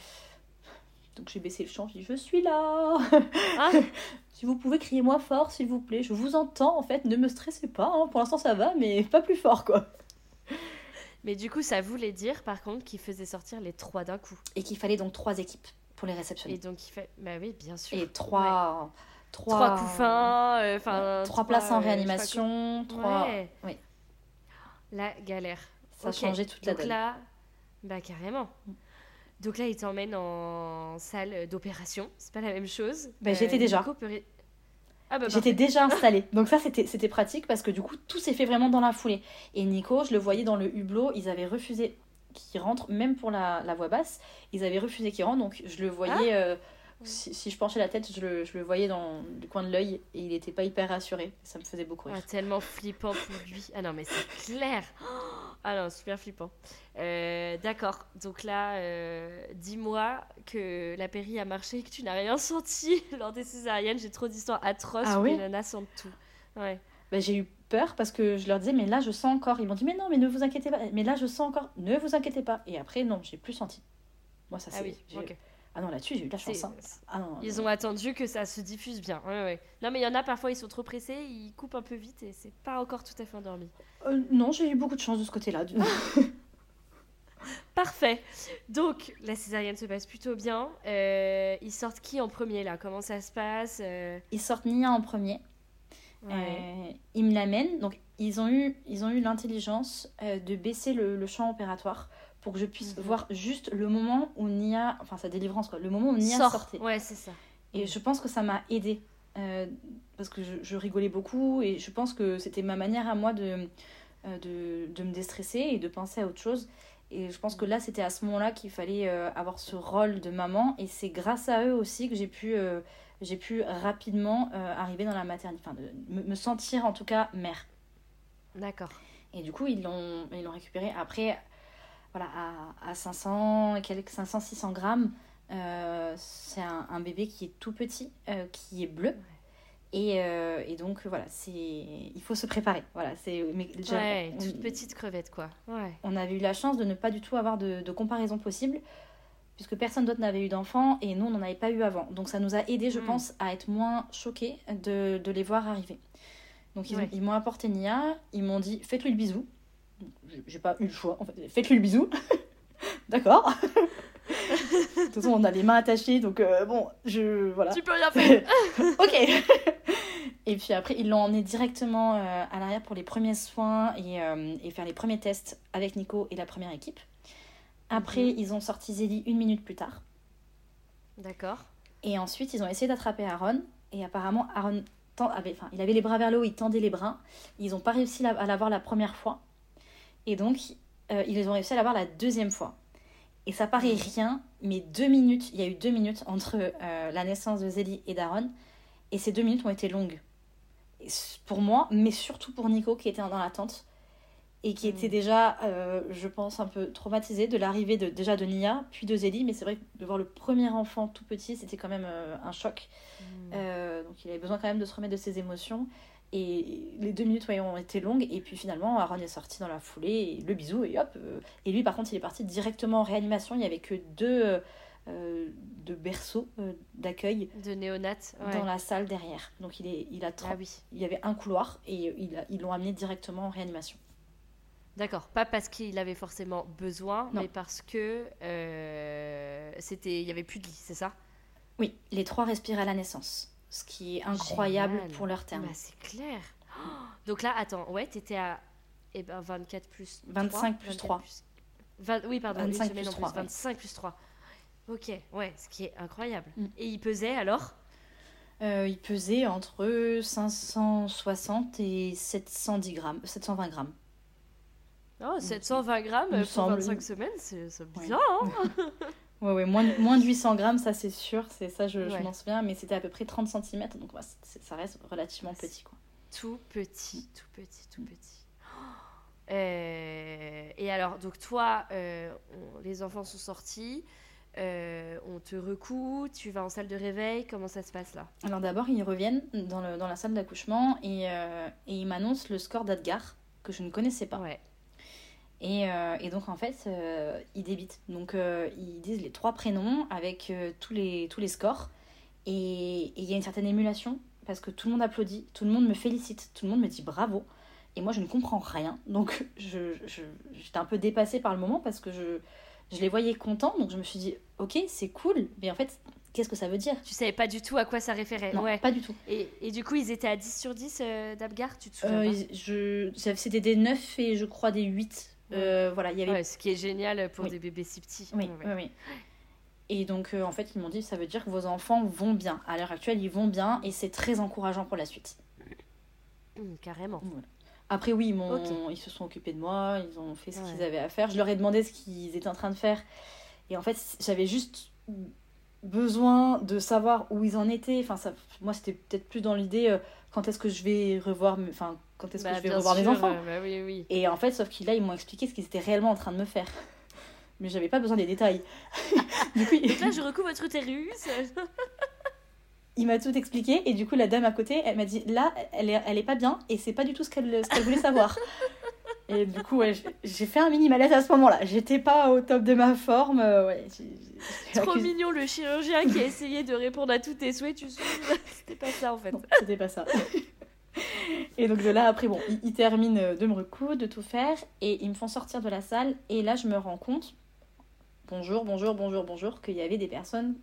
Donc j'ai baissé le chant, j'ai dit je suis là. Ah. <laughs> si vous pouvez crier moi fort, s'il vous plaît, je vous entends en fait, ne me stressez pas. hein. Pour l'instant ça va, mais pas plus fort quoi. Mais du coup, ça voulait dire par contre qu'il faisait sortir les trois d'un coup. Et qu'il fallait donc trois équipes pour les réceptionner. Et donc, il fait. Bah oui, bien sûr. Et, trois, trois, Trois couffins, euh, enfin. trois places en euh, réanimation, trois. Ouais. oui. La galère. Ça a Ok. changé toute la Donc donne. là, bah carrément. Donc là, il t'emmène en salle d'opération. C'est pas la même chose. Bah, j'y étais déjà. Peut Ah bah J'étais déjà installée. <laughs> Donc ça, c'était pratique parce que du coup, tout s'est fait vraiment dans la foulée. Et Nico, je le voyais dans le hublot, ils avaient refusé qu'il rentre, même pour la, la voix basse, ils avaient refusé qu'il rentre. Donc je le voyais, euh, si, si je penchais la tête, je le, je le voyais dans le coin de l'œil et il n'était pas hyper rassuré. Ça me faisait beaucoup rire. Ah, tellement flippant pour lui. Ah non, mais c'est clair. <gasps> Ah non, super flippant. Euh, D'accord. Donc là, euh, dis-moi que la péri a marché et que tu n'as rien <laughs> senti lors des césariennes. J'ai trop d'histoires atroces Ah où oui les nanas sentent tout. Ouais. Bah, j'ai eu peur parce que je leur disais, mais là, je sens encore. Ils m'ont dit, mais non, mais ne vous inquiétez pas. Mais là, je sens encore. Ne vous inquiétez pas. Et après, non, j'ai plus senti. Moi, ça Ah c'est. oui, j'ai- ok. Ah non, là-dessus, j'ai eu de la chance. hein. Ah non, Ils ont attendu que ça se diffuse bien. Ouais, ouais. Non, mais il y en a parfois, ils sont trop pressés, ils coupent un peu vite et c'est pas encore tout à fait endormi. Euh, non, j'ai eu beaucoup de chance de ce côté-là. <laughs> <laughs> Parfait. Donc, la césarienne se passe plutôt bien. Euh, ils sortent qui en premier là? Comment ça se passe Euh, Ils sortent Nia en premier. ouais. Ils me l'amènent. Donc, ils ont eu, ils ont eu l'intelligence de baisser le, le champ opératoire pour que je puisse Mhm. voir juste le moment où Nia, enfin sa délivrance quoi, le moment où Nia Sort. sortait. Ouais, c'est ça. Et je pense que ça m'a aidé euh, parce que je, je rigolais beaucoup et je pense que c'était ma manière à moi de, euh, de, de me déstresser et de penser à autre chose. Et je pense que là, c'était à ce moment-là qu'il fallait euh, avoir ce rôle de maman. Et c'est grâce à eux aussi que j'ai pu, euh, j'ai pu rapidement arriver dans la maternité, enfin, de me, me sentir en tout cas mère. D'accord. Et du coup, ils l'ont, ils l'ont récupéré après, voilà, à, à 500 et quelques 500-600 grammes. Euh, c'est un, un bébé qui est tout petit, euh, qui est bleu. Et, euh, et donc, voilà, c'est, il faut se préparer. Voilà, c'est, Ouais, toute petite crevette quoi. Ouais. on avait eu la chance de ne pas du tout avoir de, de comparaison possible, puisque personne d'autre n'avait eu d'enfant et nous, on n'en avait pas eu avant. Donc ça nous a aidé, je Mm. pense, à être moins choqués de, de les voir arriver. Donc ils, Ouais. ils m'ont apporté Nia, ils m'ont dit faites-lui le bisou. J'ai pas eu le choix. En fait, faites-lui le bisou. <laughs> D'accord. de toute façon, on a les mains attachées, donc euh, bon, je. Voilà. Tu peux rien faire. <laughs> ok. et puis après, ils l'ont emmené directement euh, à l'arrière pour les premiers soins et, euh, et, faire les premiers tests avec Nico et la première équipe. Après, mhm. ils ont sorti Zélie une minute plus tard. D'accord. Et ensuite, ils ont essayé d'attraper Aaron. Et apparemment, Aaron avait, enfin, il avait les bras vers le haut, il tendait les bras. Ils n'ont pas réussi à l'avoir la première fois. Et donc, ils ont réussi à l'avoir la deuxième fois. Et ça paraît rien, mais deux minutes, il y a eu deux minutes entre euh, la naissance de Zélie et d'Aaron, et ces deux minutes ont été longues. pour moi, mais surtout pour Nico qui était dans l'attente et qui était mm. déjà, euh, je pense, un peu traumatisé de l'arrivée de, déjà de Nia, puis de Zélie, mais c'est vrai que de voir le premier enfant tout petit, c'était quand même euh, un choc. Mm. donc il avait besoin quand même de se remettre de ses émotions. Et les deux minutes ont été longues. Et puis finalement, Aaron est sorti dans la foulée, et le bisou, et hop. Euh, et lui, par contre, il est parti directement en réanimation. Il n'y avait que deux, euh, berceaux euh, d'accueil. De néonat. Dans la salle derrière. Donc il, est, il a ah oui. Il y avait un couloir, et ils l'ont amené directement en réanimation. D'accord, pas parce qu'il avait forcément besoin, mais parce que c'était, il y avait plus de lit, c'est ça? Oui, les trois respiraient à la naissance ce qui est incroyable pour leur terme. Bah, c'est clair. <gasps> donc là, attends, ouais, t'étais à eh ben, 24 plus 25 plus 3. oui, pardon, 25 plus 3. 25 plus 3. Ok, ouais, ce qui est incroyable. Mm. Et il pesait alors? Euh, Il pesait entre 560 et 710 grammes, 720 grammes. Oh, 720 grammes pour 25 semaines, c'est bien. Hein? <laughs> <laughs> Ouais, ouais, moins, moins de 800 grammes, ça c'est sûr, c'est ça je, je m'en souviens, mais c'était à peu près 30 cm, donc ça reste relativement petit. Quoi. Tout petit, tout petit, tout petit. <gasps> Euh, et alors, donc toi, euh, les enfants sont sortis, euh, on te recoue, tu vas en salle de réveil, comment ça se passe là? Alors d'abord, ils reviennent dans, le, dans la salle d'accouchement et, et ils m'annoncent le score d'Adgar, que je ne connaissais pas. Ouais. Euh, et, donc en fait, euh, ils débitent. Donc euh, ils disent les trois prénoms avec tous, les, tous les scores. Et il y a une certaine émulation parce que tout le monde applaudit, tout le monde me félicite, tout le monde me dit bravo. Et moi je ne comprends rien. Donc <laughs> j'étais je, un peu dépassée par le moment parce que je, je les voyais contents. Donc je me suis dit ok c'est cool. Mais en fait qu'est-ce que ça veut dire? Tu savais pas du tout à quoi ça référait Non, pas du tout. Et, et, du coup, ils étaient à 10 sur 10 d'Abgar, tu te souviens C'était des 9 et je crois des 8. Euh, voilà, il y avait... ce qui est génial pour des bébés si petits. Oui, oui, oui. Et donc, euh, en fait, ils m'ont dit, ça veut dire que vos enfants vont bien. À l'heure actuelle, ils vont bien et c'est très encourageant pour la suite. Mmh, carrément. Après, oui, ils, ils se sont occupés de moi, ils ont fait ce qu'ils avaient à faire. Je leur ai demandé ce qu'ils étaient en train de faire. Et en fait, j'avais juste besoin de savoir où ils en étaient. Enfin, ça, moi, c'était peut-être plus dans l'idée euh, quand est-ce que je vais revoir, enfin, quand est-ce que bah, je vais revoir mes enfants. Bah oui, oui. Et en fait, sauf qu'ils là, ils m'ont expliqué ce qu'ils étaient réellement en train de me faire. <laughs> Mais j'avais pas besoin des détails. <laughs> du coup, Donc là, je recouvre votre utérus. <laughs> il m'a tout expliqué et du coup la dame à côté elle m'a dit là elle est, elle est pas bien et c'est pas du tout ce qu'elle qu'elle voulait savoir et du coup ouais, j'ai fait un mini malaise à ce moment là j'étais pas au top de ma forme euh, ouais, trop mignon le chirurgien qui a essayé de répondre à tous tes souhaits tu sais c'était pas ça en fait c'était pas ça et donc de là, après, bon, ils, terminent de me recoudre, de tout faire, et ils me font sortir de la salle, et là, je me rends compte, bonjour, bonjour, bonjour, bonjour, qu'il y avait des personnes,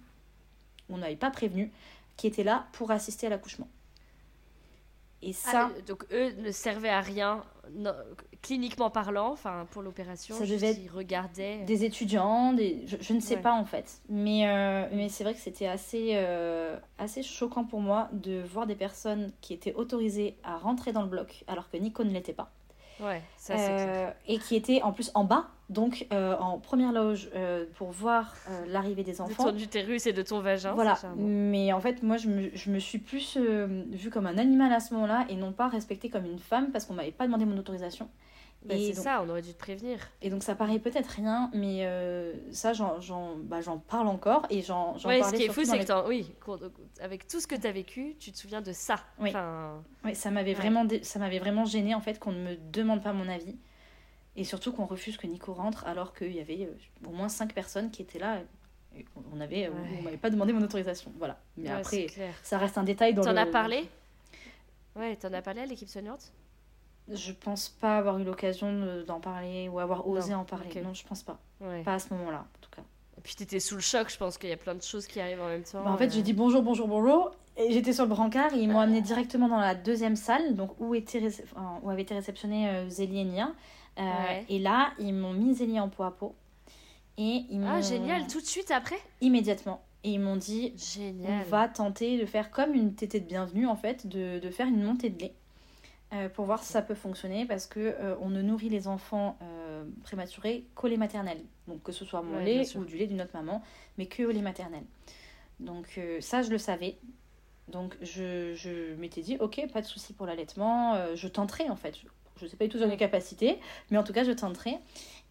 on n'avait pas prévenu, qui étaient là pour assister à l'accouchement. Et ça. Ah, donc eux ne servaient à rien, cliniquement parlant, enfin pour l'opération. Ça devait être regardaient. Des étudiants, des... Je, ne sais pas en fait. Mais, euh, mais c'est vrai que c'était assez, euh, assez choquant pour moi de voir des personnes qui étaient autorisées à rentrer dans le bloc alors que Nico ne l'était pas. Ouais, ça euh, Et qui étaient en plus en bas donc euh, en première loge euh, pour voir l'arrivée des enfants. De ton utérus et de ton vagin. Voilà. Mais en fait, moi, je me, je me suis plus vue comme un animal à ce moment-là et non pas respectée comme une femme parce qu'on m'avait pas demandé mon autorisation. Bah, c'est ça, on aurait dû te prévenir. Et donc ça paraît peut-être rien, mais ça, j'en bah, parle encore et j'en ouais, Ce qui est fou, c'est que oui, avec tout ce que tu as vécu, tu te souviens de ça. Oui, enfin... oui ça m'avait vraiment, vraiment gêné en fait qu'on ne me demande pas mon avis. Et surtout qu'on refuse que Nico rentre alors qu'il y avait euh, au moins cinq personnes qui étaient là. on avait, euh, on m'avait pas demandé mon autorisation. Voilà. Mais après, ça reste un détail dans T'en as parlé? Ouais, t'en as parlé à l'équipe soignante? Je pense pas avoir eu l'occasion de- d'en parler ou avoir osé Non, en parler. Non, je pense pas. Ouais. Pas à ce moment-là, en tout cas. Et puis t'étais sous le choc, je pense qu'il y a plein de choses qui arrivent en même temps. Bah, en fait, euh. j'ai dit bonjour, bonjour, bonjour. Et j'étais sur le brancard et ils m'ont amené directement dans la deuxième salle, donc où, était enfin, où avaient été réceptionnés euh, Zélie et Nia. Euh, Ouais. Et là, ils m'ont mis Zélie en peau à peau. Et ils m'ont... Ah, génial, tout de suite après? Immédiatement. Et ils m'ont dit, Génial. on va tenter de faire comme une tétée de bienvenue, en fait, de, de faire une montée de lait. Euh, pour voir si ça peut fonctionner parce que euh, on ne nourrit les enfants euh, prématurés qu'au lait maternel. Donc que ce soit mon Ouais, lait ou du lait d'une autre maman, mais que au lait maternel. Donc euh, ça, je le savais. Donc je, je m'étais dit, ok, pas de souci pour l'allaitement, je tenterai en fait. Je ne sais pas du tout dans mes capacités, mais en tout cas, je tenterai.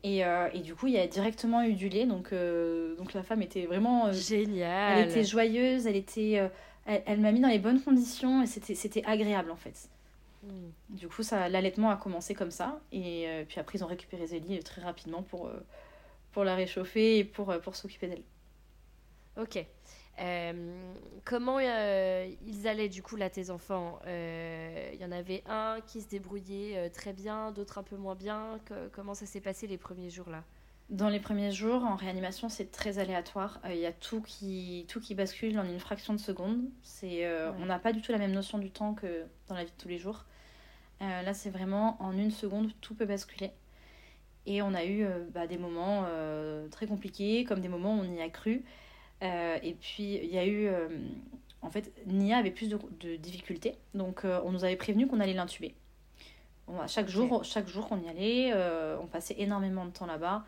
Et, et du coup, il y a directement eu du lait. Donc, donc la femme était vraiment... euh, Génial. elle était joyeuse, elle était... elle elle m'a mis dans les bonnes conditions et c'était c'était agréable en fait. Du coup, ça, l'allaitement a commencé comme ça. Et euh, puis après, ils ont récupéré Zélie euh, très rapidement pour, euh, pour la réchauffer et pour, pour s'occuper d'elle. Ok. Comment ils allaient du coup là tes enfants? Il y en avait un qui se débrouillait très bien, d'autres un peu moins bien. Comment ça s'est passé les premiers jours là Dans les premiers jours, en réanimation, c'est très aléatoire. Euh, Il y a tout qui, tout qui bascule en une fraction de seconde. C'est, euh, Ouais. On n'a pas du tout la même notion du temps que dans la vie de tous les jours. Euh, là, c'est vraiment en une seconde, tout peut basculer. Et on a eu bah, des moments très compliqués, comme des moments où on y a cru. Et puis, il y a eu... en fait, Nia avait plus de, de difficultés. Donc, on nous avait prévenu qu'on allait l'intuber. Chaque, jour, chaque jour qu'on y allait, on passait énormément de temps là-bas.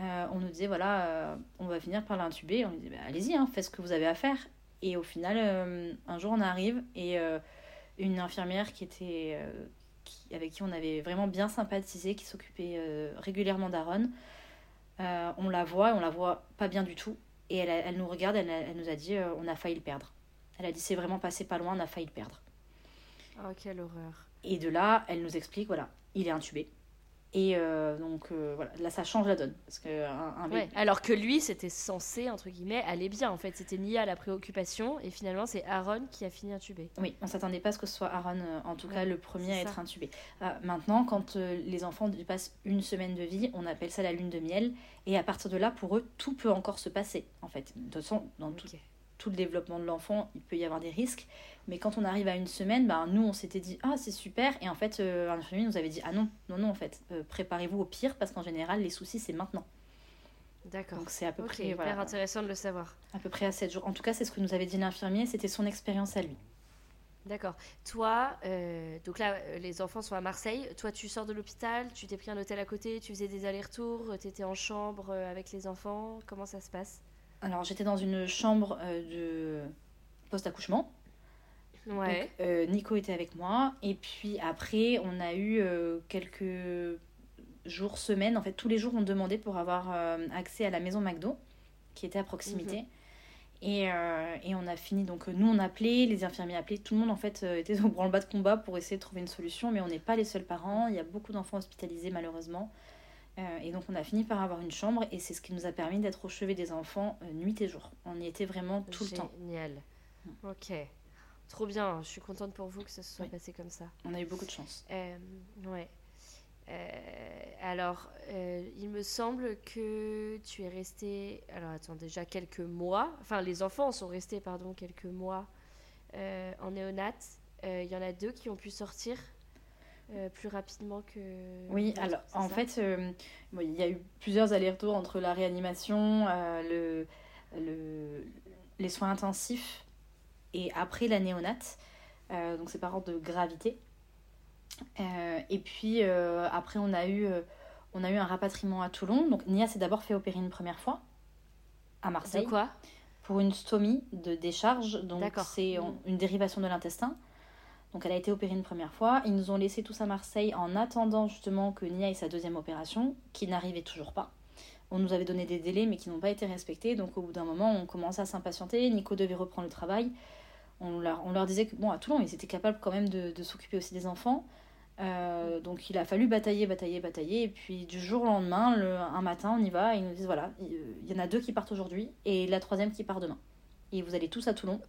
Euh, on nous disait, voilà, euh, on va finir par l'intuber. On lui disait, bah, allez-y, hein, faites ce que vous avez à faire. Et au final, euh, un jour, on arrive et une infirmière qui était, qui- avec qui on avait vraiment bien sympathisé, qui s'occupait régulièrement d'Aaron, on la voit et on la voit pas bien du tout. Et elle, elle nous regarde, elle, elle nous a dit, on a failli le perdre. Elle a dit, c'est vraiment passé pas loin, on a failli le perdre. Oh, quelle horreur. Et de là, elle nous explique, voilà, il est intubé. Et euh, donc, euh, voilà, là, ça change la donne. Parce que un, un Ouais, bébé- alors que lui, c'était censé, entre guillemets, aller bien. En fait, c'était lié à la préoccupation. Et finalement, c'est Aaron qui a fini intubé. Oui, on s'attendait pas à ce que ce soit Aaron, euh, en tout Ouais, cas le premier à ça. être intubé. Ah, maintenant, quand euh, les enfants dépassent une semaine de vie, on appelle ça la lune de miel. Et à partir de là, pour eux, tout peut encore se passer. En fait, de toute façon, dans tout. Tout le développement de l'enfant, il peut y avoir des risques. Mais quand on arrive à une semaine, ben, nous, on s'était dit, ah, c'est super. Et en fait, euh, un infirmier nous avait dit, ah non, non, non, en fait, euh, préparez-vous au pire, parce qu'en général, les soucis, c'est maintenant. D'accord. Donc c'est à peu près, hyper voilà, intéressant de le savoir. à peu près à 7 jours. En tout cas, c'est ce que nous avait dit l'infirmier, c'était son expérience à lui. D'accord. Toi, euh, donc là, euh, les enfants sont à Marseille. Toi, tu sors de l'hôpital, tu t'es pris un hôtel à côté, tu faisais des allers-retours, tu étais en chambre avec les enfants. Comment ça se passe? Alors, j'étais dans une chambre euh, de post-accouchement. Ouais. Donc, euh, Nico était avec moi. Et puis après, on a eu euh, quelques jours, semaines. En fait, tous les jours, on demandait pour avoir accès à la maison McDo, qui était à proximité. Et, euh, et on a fini. Donc, nous, on appelait, les infirmiers appelaient. Tout le monde, en fait, était au branle-bas de combat pour essayer de trouver une solution. Mais on n'est pas les seuls parents. Il y a beaucoup d'enfants hospitalisés, malheureusement. Euh, et donc, on a fini par avoir une chambre. Et c'est ce qui nous a permis d'être au chevet des enfants euh, nuit et jour. On y était vraiment tout le temps. Génial. Ok. Trop bien. Je suis contente pour vous que ça se soit Oui. passé comme ça. On a eu beaucoup de chance. Euh, ouais. Euh, alors, il me semble que tu es resté. Alors, attends, déjà quelques mois. Enfin, les enfants sont restés, pardon, quelques mois en néonat. Il y en a deux qui ont pu sortir euh, plus rapidement que. Oui, alors en fait, euh, bon, il y a eu plusieurs allers-retours entre la réanimation, euh, le, le- les soins intensifs et après la néonate. Donc c'est par ordre de gravité. Et puis après, on a, eu, on a eu un rapatriement à Toulon. Donc Nia s'est d'abord fait opérer une première fois à De Marseille quoi? pour une stomie de décharge. Donc c'est Mm. une dérivation de l'intestin. Donc elle a été opérée une première fois. Ils nous ont laissé tous à Marseille en attendant justement que Nia ait sa deuxième opération, qui n'arrivait toujours pas. On nous avait donné des délais mais qui n'ont pas été respectés. Donc au bout d'un moment, on commençait à s'impatienter. Nico devait reprendre le travail. On leur, disait que bon, à Toulon, ils étaient capables quand même de, s'occuper aussi des enfants. Euh, donc il a fallu batailler, batailler, batailler. Et puis du jour au lendemain, le, un matin, on y va et ils nous disent voilà, il il y en a deux qui partent aujourd'hui et la troisième qui part demain. Et vous allez tous à Toulon.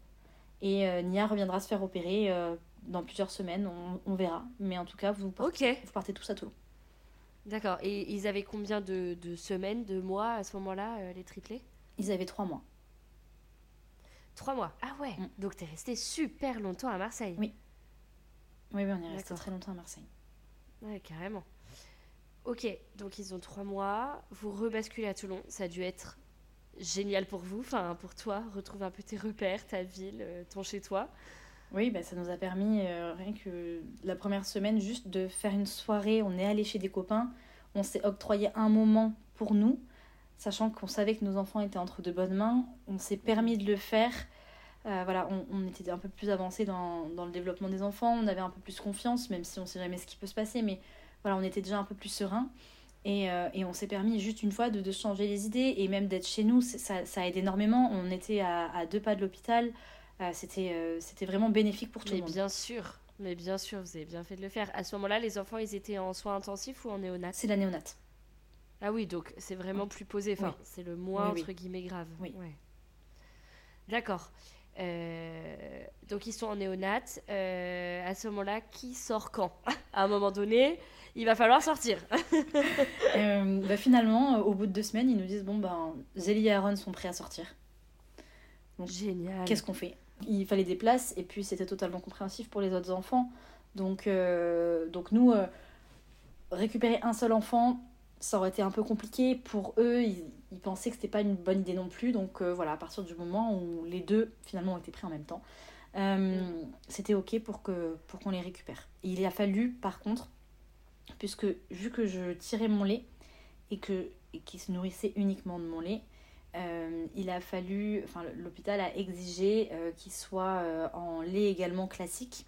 Et euh, Nia reviendra se faire opérer euh, dans plusieurs semaines, on, on verra. Mais en tout cas, vous partez, Ok, vous partez tous à Toulon. d'accord. Et ils avaient combien de, de semaines, de mois à ce moment-là, euh, les triplés? Ils avaient trois mois. Trois mois. Ah ouais. Mm. Donc t'es resté super longtemps à Marseille. Oui. Oui, oui, on est resté très longtemps à Marseille. Ouais, carrément. Ok, donc ils ont trois mois. Vous rebasculez à Toulon. Ça a dû être génial pour vous, enfin pour toi, retrouver un peu tes repères, ta ville, euh, ton chez-toi. Oui, bah, ça nous a permis, euh, rien que la première semaine, juste de faire une soirée. On est allé chez des copains. On s'est octroyé un moment pour nous, sachant qu'on savait que nos enfants étaient entre de bonnes mains. On s'est permis de le faire. Euh, voilà, on, était un peu plus avancé dans, dans le développement des enfants. On avait un peu plus confiance, même si on sait jamais ce qui peut se passer. Mais voilà, on était déjà un peu plus serein. Et, euh, et on s'est permis juste une fois de, de changer les idées et même d'être chez nous. Ça, ça aide énormément. On était à, à deux pas de l'hôpital. Euh, c'était, euh, c'était vraiment bénéfique pour tout Mais le monde. bien sûr, mais bien sûr, vous avez bien fait de le faire. À ce moment-là, les enfants, ils étaient en soins intensifs ou en néonat? C'est la néonate. Ah oui, donc c'est vraiment plus posé. Enfin, Oui. c'est le moins Oui, entre guillemets grave. Oui. Ouais. D'accord. Euh, donc ils sont en néonat. Euh, à ce moment-là, qui sort quand? <laughs> À un moment donné, il va falloir sortir. <laughs> Euh, bah, finalement, au bout de deux semaines, ils nous disent bon ben Zélie et Aaron sont prêts à sortir. Donc, Génial. Qu'est-ce qu'on fait? Il fallait des places et puis c'était totalement compréhensif pour les autres enfants. Donc, euh, donc nous, euh, récupérer un seul enfant, ça aurait été un peu compliqué. Pour eux, ils, pensaient que c'était pas une bonne idée non plus. Donc euh, voilà, à partir du moment où les deux finalement ont été pris en même temps, c'était ok pour que pour qu'on les récupère. Et il a fallu, par contre, puisque vu que je tirais mon lait et que et qu'ils se nourrissaient uniquement de mon lait, euh, il a fallu, enfin l'hôpital a exigé euh, qu'il soit euh, en lait également classique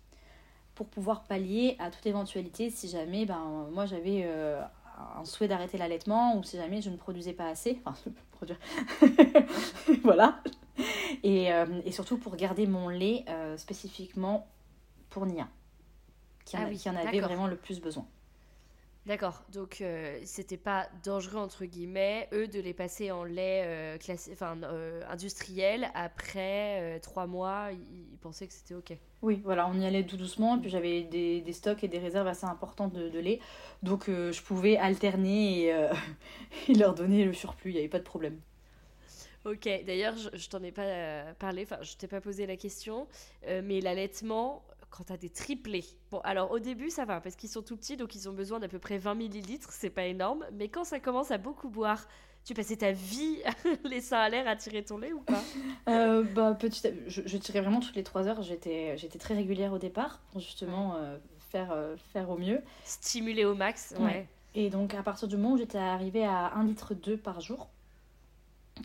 pour pouvoir pallier à toute éventualité si jamais ben, moi j'avais un souhait d'arrêter l'allaitement ou si jamais je ne produisais pas assez, enfin produire, <laughs> voilà, et, et surtout pour garder mon lait spécifiquement pour Nia, qui en, Ah a- oui, qui en avait vraiment le plus besoin. D'accord. Donc euh, c'était pas dangereux entre guillemets eux de les passer en lait euh, classi- enfin euh, industriel après euh, trois mois. Ils, pensaient que c'était ok. Oui, voilà, on y allait tout doucement, et puis j'avais des, des stocks et des réserves assez importantes de, de lait, donc euh, je pouvais alterner et, <laughs> et leur donner le surplus, il n'y avait pas de problème. Ok, d'ailleurs, je, je t'en ai pas parlé, enfin, je t'ai pas posé la question, euh, mais l'allaitement, quand t'as des triplés. Bon, alors au début, ça va, parce qu'ils sont tout petits, donc ils ont besoin d'à peu près 20 millilitres, c'est pas énorme, mais quand ça commence à beaucoup boire, tu passais ta vie <laughs> les seins à l'air à tirer ton lait ou pas? Euh, bah, je, je tirais vraiment toutes les 3 heures, j'étais très régulière au départ, pour justement euh, faire, euh, faire au mieux. Stimulé au max, ouais. Ouais. Et donc à partir du moment où j'étais arrivée à 1 litre 2 par jour,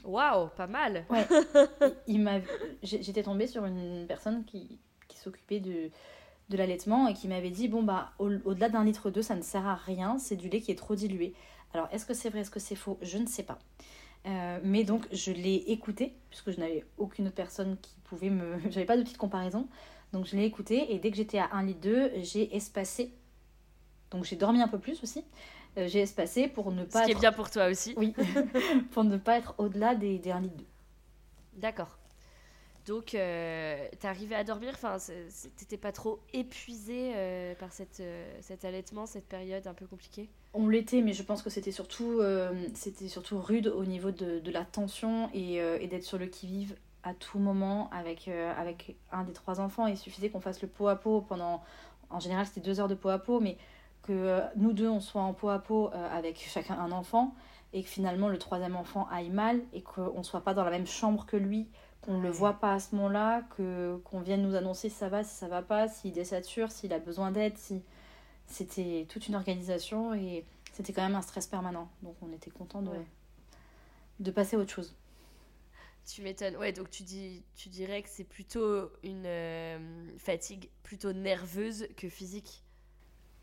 Waouh, pas mal Ouais. <laughs> il m'a j'étais tombée sur une personne qui s'occupait de, de l'allaitement et qui m'avait dit bon bah au- au-delà d'un litre d'eau ça ne sert à rien c'est du lait qui est trop dilué. Alors est-ce que c'est vrai est-ce que c'est faux? Je ne sais pas. Euh, mais donc je l'ai écouté puisque je n'avais aucune autre personne qui pouvait me <laughs> j'avais pas de comparaison. Donc je l'ai écouté et dès que j'étais à 1 litre 2 j'ai espacé. Donc j'ai dormi un peu plus aussi. Euh, j'ai espacé pour ne Ce pas qui est bien pour toi aussi. oui <laughs> pour ne pas être au-delà des, des 1 litre 2 D'accord. Donc, euh, arrivé à dormir, enfin, t'étais pas trop épuisé euh, par cette, euh, cet allaitement, cette période un peu compliquée? On l'était, mais je pense que c'était surtout, euh, rude au niveau de, la tension et, d'être sur le qui-vive à tout moment avec, un des trois enfants. Il suffisait qu'on fasse le pot à pot pendant, en général c'était deux heures de pot à pot, mais que nous deux on soit en pot à pot avec chacun un enfant et que finalement le troisième enfant aille mal et qu'on soit pas dans la même chambre que lui, qu'on ne le voit pas à ce moment-là, que qu'on vienne nous annoncer si ça va, si ça va pas, s'il désature, s'il a besoin d'aide, si c'était toute une organisation et c'était quand même un stress permanent. Donc on était content de, Ouais. de passer à autre chose. Tu m'étonnes. Ouais, donc tu, dis, tu dirais que c'est plutôt une euh, fatigue plutôt nerveuse que physique.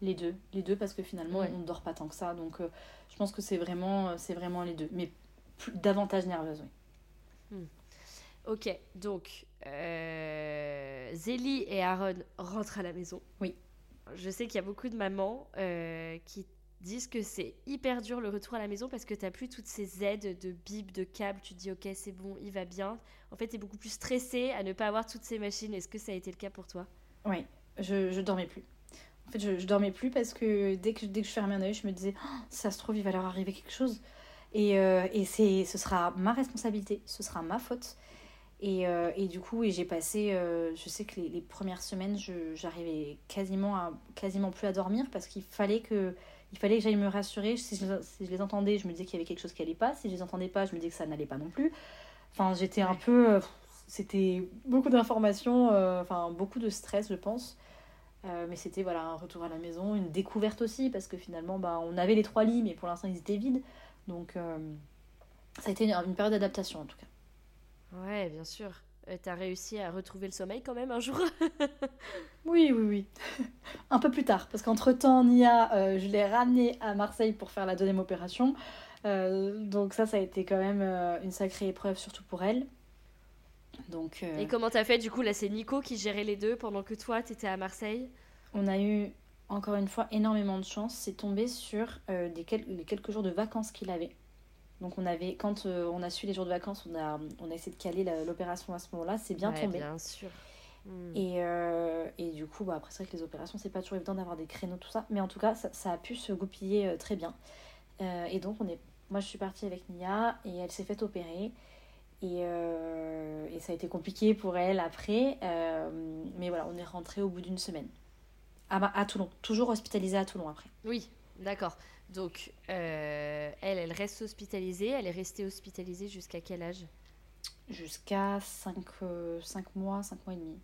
Les deux, les deux parce que finalement Ouais. on ne dort pas tant que ça. Donc euh, je pense que c'est vraiment, c'est vraiment les deux. Mais plus- davantage nerveuse, oui. Ok, donc euh, Zélie et Aaron rentrent à la maison. Oui. Je sais qu'il y a beaucoup de mamans euh, qui disent que c'est hyper dur le retour à la maison parce que t'as plus toutes ces aides de bip, de câbles. Tu te dis ok, c'est bon, il va bien. En fait, t'es beaucoup plus stressée à ne pas avoir toutes ces machines. Est-ce que ça a été le cas pour toi? Oui. je, je dormais plus. En fait, je, je dormais plus parce que dès que, dès que je fermais un œil, je me disais, Oh, ça se trouve, il va leur arriver quelque chose. Et, euh, et c'est, ce sera ma responsabilité, ce sera ma faute. Et, euh, et du coup, et j'ai passé, euh, je sais que les, les premières semaines, j'arrivais quasiment, à, quasiment plus à dormir parce qu'il fallait que, il fallait que j'aille me rassurer. Si je, si je les entendais, je me disais qu'il y avait quelque chose qui allait pas. Si je les entendais pas, je me disais que ça n'allait pas non plus. Enfin, j'étais un peu. euh, C'était beaucoup d'informations, enfin, beaucoup de stress, je pense. Mais c'était voilà, un retour à la maison, une découverte aussi, parce que finalement, bah, on avait les trois lits, mais pour l'instant, ils étaient vides. Donc, ça a été une, une période d'adaptation, en tout cas. Ouais, bien sûr. Euh, T'as réussi à retrouver le sommeil quand même un jour? <laughs> Oui, oui, oui. <laughs> un peu plus tard, parce qu'entre-temps, Nia, euh, je l'ai ramenée à Marseille pour faire la deuxième opération. Euh, donc ça, ça a été quand même une sacrée épreuve, surtout pour elle. Donc, Et comment t'as fait Du coup, là, c'est Nico qui gérait les deux pendant que toi, t'étais à Marseille? on a eu, encore une fois, énormément de chance. C'est tombé sur des quel- les quelques jours de vacances qu'il avait. Donc on avait, quand euh, on a su les jours de vacances, on a, on a essayé de caler l'opération à ce moment-là. C'est bien Ouais, tombé. Bien sûr. Hmm. Et, euh, et du coup, bah, après, c'est vrai que les opérations, c'est pas toujours évident d'avoir des créneaux, tout ça. Mais en tout cas, ça, ça a pu se goupiller euh, très bien. Et donc, on est... moi, je suis partie avec Nia et elle s'est faite opérer. Et, et ça a été compliqué pour elle après. Mais voilà, on est rentré au bout d'une semaine. À, à Toulon. Toujours hospitalisée à Toulon après. Oui, d'accord. Donc, euh, elle, elle reste hospitalisée. Elle est restée hospitalisée jusqu'à quel âge? Jusqu'à 5, mois, 5 mois et demi.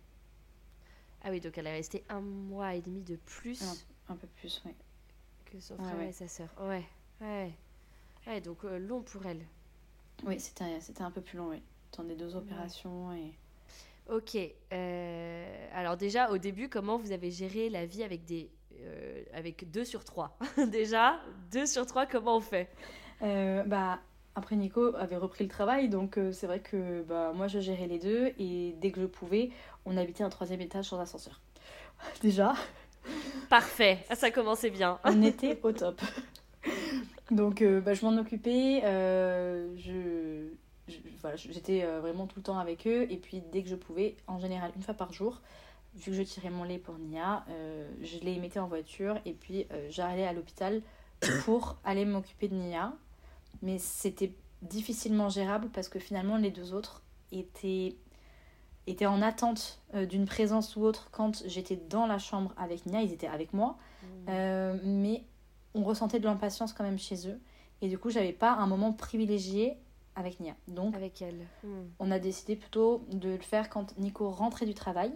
Ah oui, donc elle est restée un mois et demi de plus Un peu plus, oui. que son frère ouais. et sa sœur. Ouais, ouais. Ouais, donc euh, long pour elle. Oui, c'était c'était un peu plus long, oui. Des deux opérations et... Ok. euh, alors déjà, au début, comment vous avez géré la vie avec des... euh, avec 2 sur 3 <laughs> Déjà, 2 sur 3, comment on fait? Euh, bah, après, Nico avait repris le travail, donc euh, c'est vrai que bah, moi je gérais les deux et dès que je pouvais, on habitait un troisième étage sans ascenseur. <laughs> Déjà, Parfait, Ah, ça commençait bien. <laughs> on était au top. Donc bah, je m'en occupais, je, voilà, j'étais vraiment tout le temps avec eux et puis dès que je pouvais, en général une fois par jour, vu que je tirais mon lait pour Nia, euh, je les mettais en voiture et puis euh, j'allais à l'hôpital pour aller m'occuper de Nia. Mais c'était difficilement gérable parce que finalement les deux autres étaient, étaient en attente euh, d'une présence ou autre quand j'étais dans la chambre avec Nia, ils étaient avec moi. Euh, mais on ressentait de l'impatience quand même chez eux. Et du coup, j'avais pas un moment privilégié avec Nia. Donc, Avec elle. Hmm. on a décidé plutôt de le faire quand Nico rentrait du travail.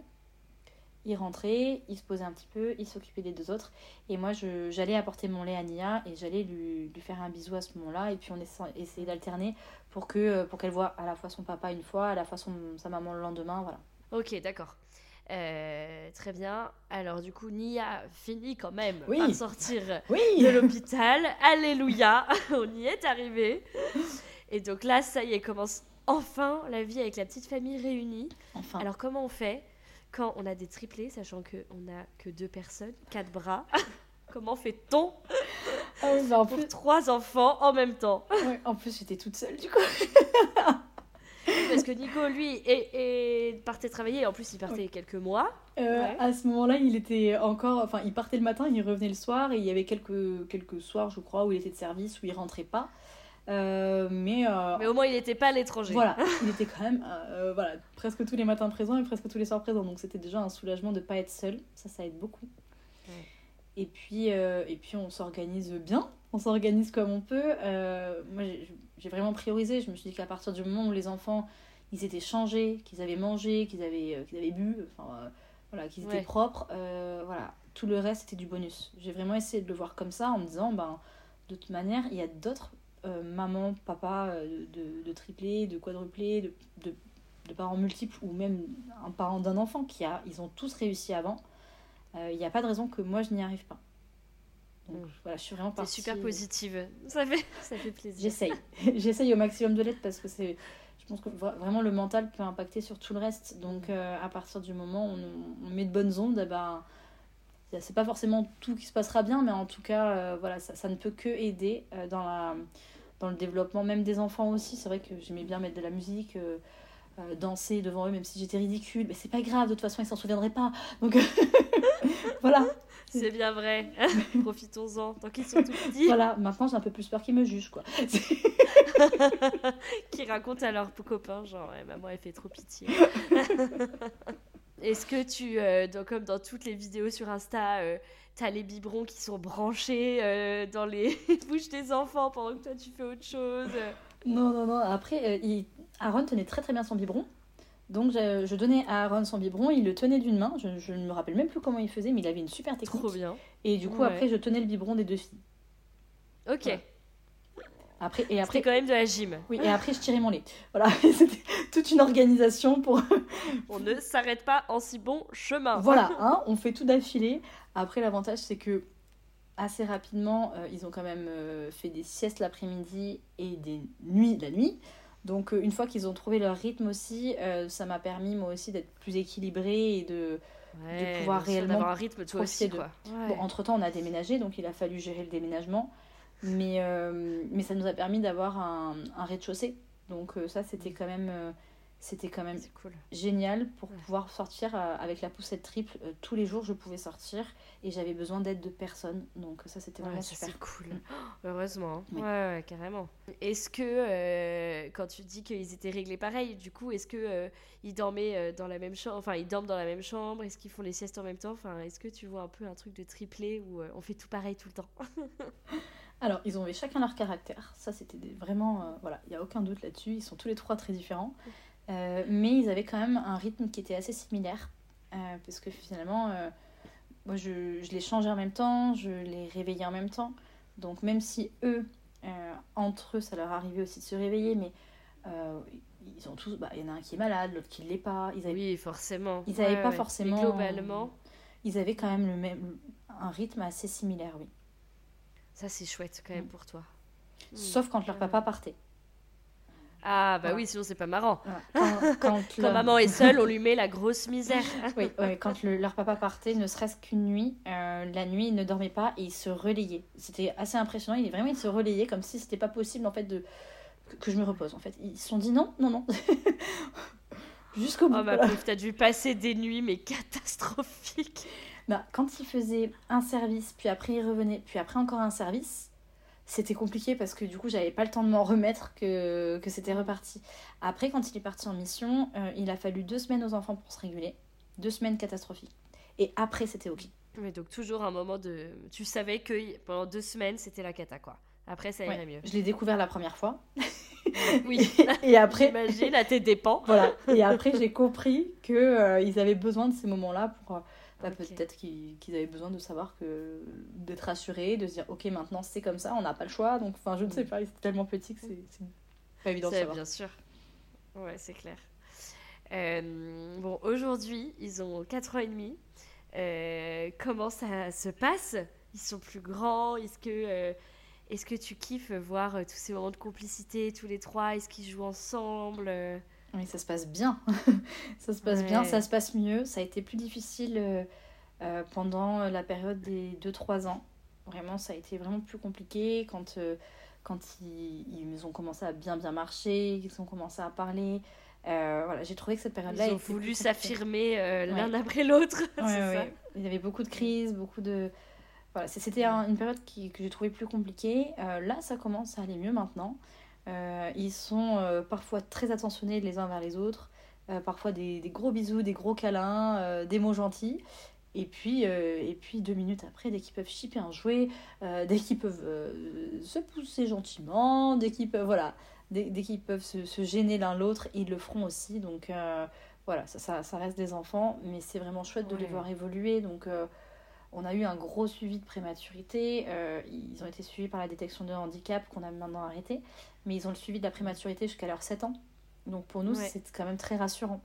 Il rentrait, il se posait un petit peu, il s'occupait des deux autres. Et moi, j'allais apporter mon lait à Nia et j'allais lui, lui faire un bisou à ce moment-là. Et puis, on essa- essayait d'alterner pour pour qu'elle voit à la fois son papa une fois, à la fois son, sa maman le lendemain. Voilà. Ok, d'accord. Euh, très bien. Alors du coup, Nia finit quand même Oui. par sortir Oui de l'hôpital. <laughs> Alléluia, <laughs> on y est arrivé. Et donc là, ça y est, commence enfin la vie avec la petite famille réunie. Enfin, Alors comment on fait? Quand on a des triplés, sachant qu'on n'a que deux personnes, quatre bras <laughs> Comment fait-on ah oui, bah, en, plus, trois enfants en même temps? Ouais, en plus, j'étais toute seule du coup. Parce que Nico, lui, est, est- partait travailler. En plus, il partait quelques mois. Euh, Ouais. À ce moment-là, il était encore. Enfin, il partait le matin, il revenait le soir, et il y avait quelques, quelques soirs, je crois, où il était de service, où il rentrait pas. Euh, mais, euh, Mais au moins, il n'était pas à l'étranger. voilà, <laughs> il était quand même euh, voilà, presque tous les matins présent et presque tous les soirs présent. Donc c'était déjà un soulagement de ne pas être seul. Ça, ça aide beaucoup. Ouais. Et, puis, et puis, on s'organise bien. On s'organise comme on peut. Moi, j'ai- vraiment priorisé. Je me suis dit qu'à partir du moment où les enfants ils étaient changés, qu'ils avaient mangé, qu'ils avaient, qu'ils avaient bu, enfin, voilà, qu'ils étaient Ouais. propres, voilà, tout le reste c'était du bonus. J'ai vraiment essayé de le voir comme ça en me disant, ben, de toute manière, il y a d'autres euh, mamans, papas euh, de, de triplés, de quadruplés, de, de, de parents multiples ou même un parent d'un enfant qui a, ils ont tous réussi avant. Euh, Il n'y a pas de raison que moi je n'y arrive pas. Donc Mm. voilà, je suis vraiment partie. super positive. Ça fait, <laughs> ça fait plaisir. J'essaye. <laughs> J'essaye au maximum de l'être parce que c'est. Je pense que vra- vraiment le mental peut impacter sur tout le reste. Donc euh, à partir du moment où on, on met de bonnes ondes, eh ben, c'est pas forcément tout qui se passera bien, mais en tout cas, euh, voilà, ça, ça ne peut que aider euh, dans, la, dans le développement même des enfants aussi. C'est vrai que j'aimais bien mettre de la musique. euh, danser devant eux, même si j'étais ridicule. Mais c'est pas grave, de toute façon, ils s'en souviendraient pas. Donc <laughs> voilà. C'est bien vrai. <laughs> Profitons-en. Tant qu'ils sont tout petits. Voilà, maintenant j'ai un peu plus peur qu'ils me jugent, quoi. <laughs> qui racontent à leurs copains, genre, ouais, maman, elle fait trop pitié. Est-ce que tu, euh, dans- comme dans toutes les vidéos sur Insta, euh, t'as les biberons qui sont branchés euh, dans les <laughs> bouches des enfants pendant que toi tu fais autre chose Non, non, non. Après, il- Aaron tenait très très bien son biberon. Donc je, je donnais à Aaron son biberon, il le tenait d'une main. Je, je ne me rappelle même plus comment il faisait, mais il avait une super technique. Trop bien. Et du coup, Ouais. après, je tenais le biberon des deux filles. Ok. Voilà. Après, et après, quand même de la gym. oui, et après, je tirais mon lait. Voilà, <laughs> c'était toute une organisation pour. <laughs> On ne s'arrête pas en si bon chemin. voilà, <laughs> hein, on fait tout d'affilée. Après, l'avantage, c'est que assez rapidement, euh, ils ont quand même euh, fait des siestes l'après-midi et des nuits la nuit. Donc, euh, une fois qu'ils ont trouvé leur rythme aussi, ça m'a permis, moi aussi, d'être plus équilibrée et de. Ouais, pouvoir réellement d'avoir un rythme toi aussi quoi. Ouais. Bon, entre-temps, on a déménagé, donc il a fallu gérer le déménagement. Mais, euh, mais ça nous a permis d'avoir un, un rez-de-chaussée. Donc euh, ça, c'était quand même, euh, c'était quand même cool. génial pour Ouais. pouvoir sortir euh, avec la poussette triple. Euh, tous les jours, je pouvais sortir et j'avais besoin d'aide de personne. Donc ça, c'était vraiment Ouais, super. cool. Mm. <gasps> Heureusement. hein. Oui. Ouais, carrément. Est-ce que, euh, quand tu dis qu'ils étaient réglés pareil, du coup, est-ce que euh, ils dormaient euh, dans la même chambre Enfin, ils dorment dans la même chambre? Est-ce qu'ils font les siestes en même temps? Enfin, est-ce que tu vois un peu un truc de triplé où euh, on fait tout pareil tout le temps? <laughs> Alors, ils ont chacun leur caractère. Ça, c'était vraiment. euh, voilà, il n'y a aucun doute là-dessus. Ils sont tous les trois très différents. Euh, mais ils avaient quand même un rythme qui était assez similaire. euh, parce que finalement, moi, je, je les changeais en même temps, je les réveillais en même temps. Donc, même si eux, entre eux, ça leur arrivait aussi de se réveiller, mais ils ont tous. bah, Il y en a un qui est malade, l'autre qui ne l'est pas. Ils avaient, Oui, forcément. Ils avaient Ouais, pas ouais. forcément- Mais globalement, ils avaient quand même le même, un rythme assez similaire, oui. Ça c'est chouette quand même Mm. pour toi. Mm. Sauf quand leur Ouais. papa partait. Ah, bah Voilà. oui, sinon c'est pas marrant. Voilà. Quand, quand <laughs> Quand leur- maman est seule, on lui met la grosse misère. <laughs> Oui, ouais, quand le- leur papa partait, ne serait-ce qu'une nuit, euh, la nuit, il ne dormait pas et il se relayait. C'était assez impressionnant. Il vraiment, il se relayait comme si c'était pas possible en fait de que, que je me repose. En fait, ils se sont dit non, non, non, <laughs> jusqu'au bout. Oh ma pauvre, t'as dû passer des nuits mais catastrophiques. Bah, quand il faisait un service, puis après il revenait, puis après encore un service, c'était compliqué parce que du coup, j'avais pas le temps de m'en remettre que, que c'était reparti. Après, quand il est parti en mission, euh, il a fallu deux semaines aux enfants pour se réguler. Deux semaines catastrophiques. Et après, c'était ok. Mais donc toujours un moment de... Tu savais que pendant deux semaines, c'était la cata, quoi. Après, ça irait Ouais. mieux. Je l'ai découvert la première fois. <laughs> Oui, <laughs> Et après, <laughs> j'imagine, à tes dépens. voilà. Et après, j'ai compris que euh, ils avaient besoin de ces moments-là pour bah, peut-être qu'ils avaient besoin de savoir que d'être rassurés, de se dire ok maintenant c'est comme ça, on n'a pas le choix. Donc enfin je ne sais pas, ils étaient tellement petits que c'est c'est pas évident de C'est savoir. bien sûr. Ouais, c'est clair. Euh, bon, aujourd'hui, ils ont 4 ans et demi. Euh, comment ça se passe? Ils sont plus grands? Est-ce que, euh, est-ce que tu kiffes voir tous ces moments de complicité, tous les trois? Est-ce qu'ils jouent ensemble? Oui, ça se passe bien. <laughs> ça se passe bien, ça se passe mieux. Ça a été plus difficile euh, euh, pendant la période des 2-3 ans. Vraiment, ça a été vraiment plus compliqué quand, euh, quand ils, ils ont commencé à bien bien marcher, qu'ils ont commencé à parler. Euh, voilà, j'ai trouvé que cette période-là Ils ont voulu s'affirmer euh, Ouais. l'un après l'autre. <laughs> Ouais. Il y avait beaucoup de crises, beaucoup de. Voilà, c'était un- une période qui, que j'ai trouvée plus compliquée. Euh, là, ça commence à aller mieux maintenant. Euh, ils sont euh, parfois très attentionnés les uns vers les autres. Euh, parfois des, des gros bisous, des gros câlins, des mots gentils. Et puis, euh, et puis deux minutes après, dès qu'ils peuvent chipper un jouet, euh, dès qu'ils peuvent euh, se pousser gentiment, dès qu'ils peuvent, voilà, dès, dès qu'ils peuvent se, se gêner l'un l'autre, ils le feront aussi. Donc voilà, ça, ça, ça reste des enfants, mais c'est vraiment chouette de les voir évoluer. Donc on a eu un gros suivi de prématurité. euh, ils ont été suivis par la détection de handicap qu'on a maintenant arrêté, mais ils ont le suivi de la prématurité jusqu'à leurs 7 ans. Donc pour nous, Ouais. c'est quand même très rassurant.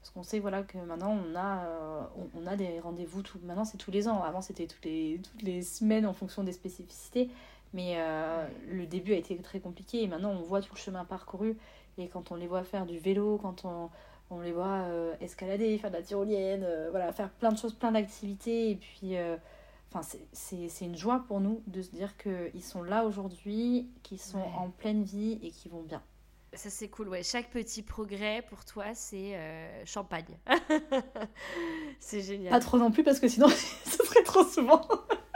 Parce qu'on sait voilà, que maintenant, on a, euh, on, on a des rendez-vous. Tout... Maintenant, c'est tous les ans. Avant, c'était toutes les, toutes les semaines en fonction des spécificités. Mais euh, le début a été très compliqué. Et maintenant, on voit tout le chemin parcouru. Et quand on les voit faire du vélo, quand on, on les voit euh, escalader, faire de la tyrolienne, euh, voilà, faire plein de choses, plein d'activités. Et puis, euh, enfin, c'est- une joie pour nous de se dire qu'ils sont là aujourd'hui, qu'ils sont Ouais. en pleine vie et qu'ils vont bien. Ça c'est cool, ouais. Chaque petit progrès pour toi, c'est champagne. <laughs> c'est génial. Pas trop non plus parce que sinon, <laughs> ce serait trop souvent. <laughs>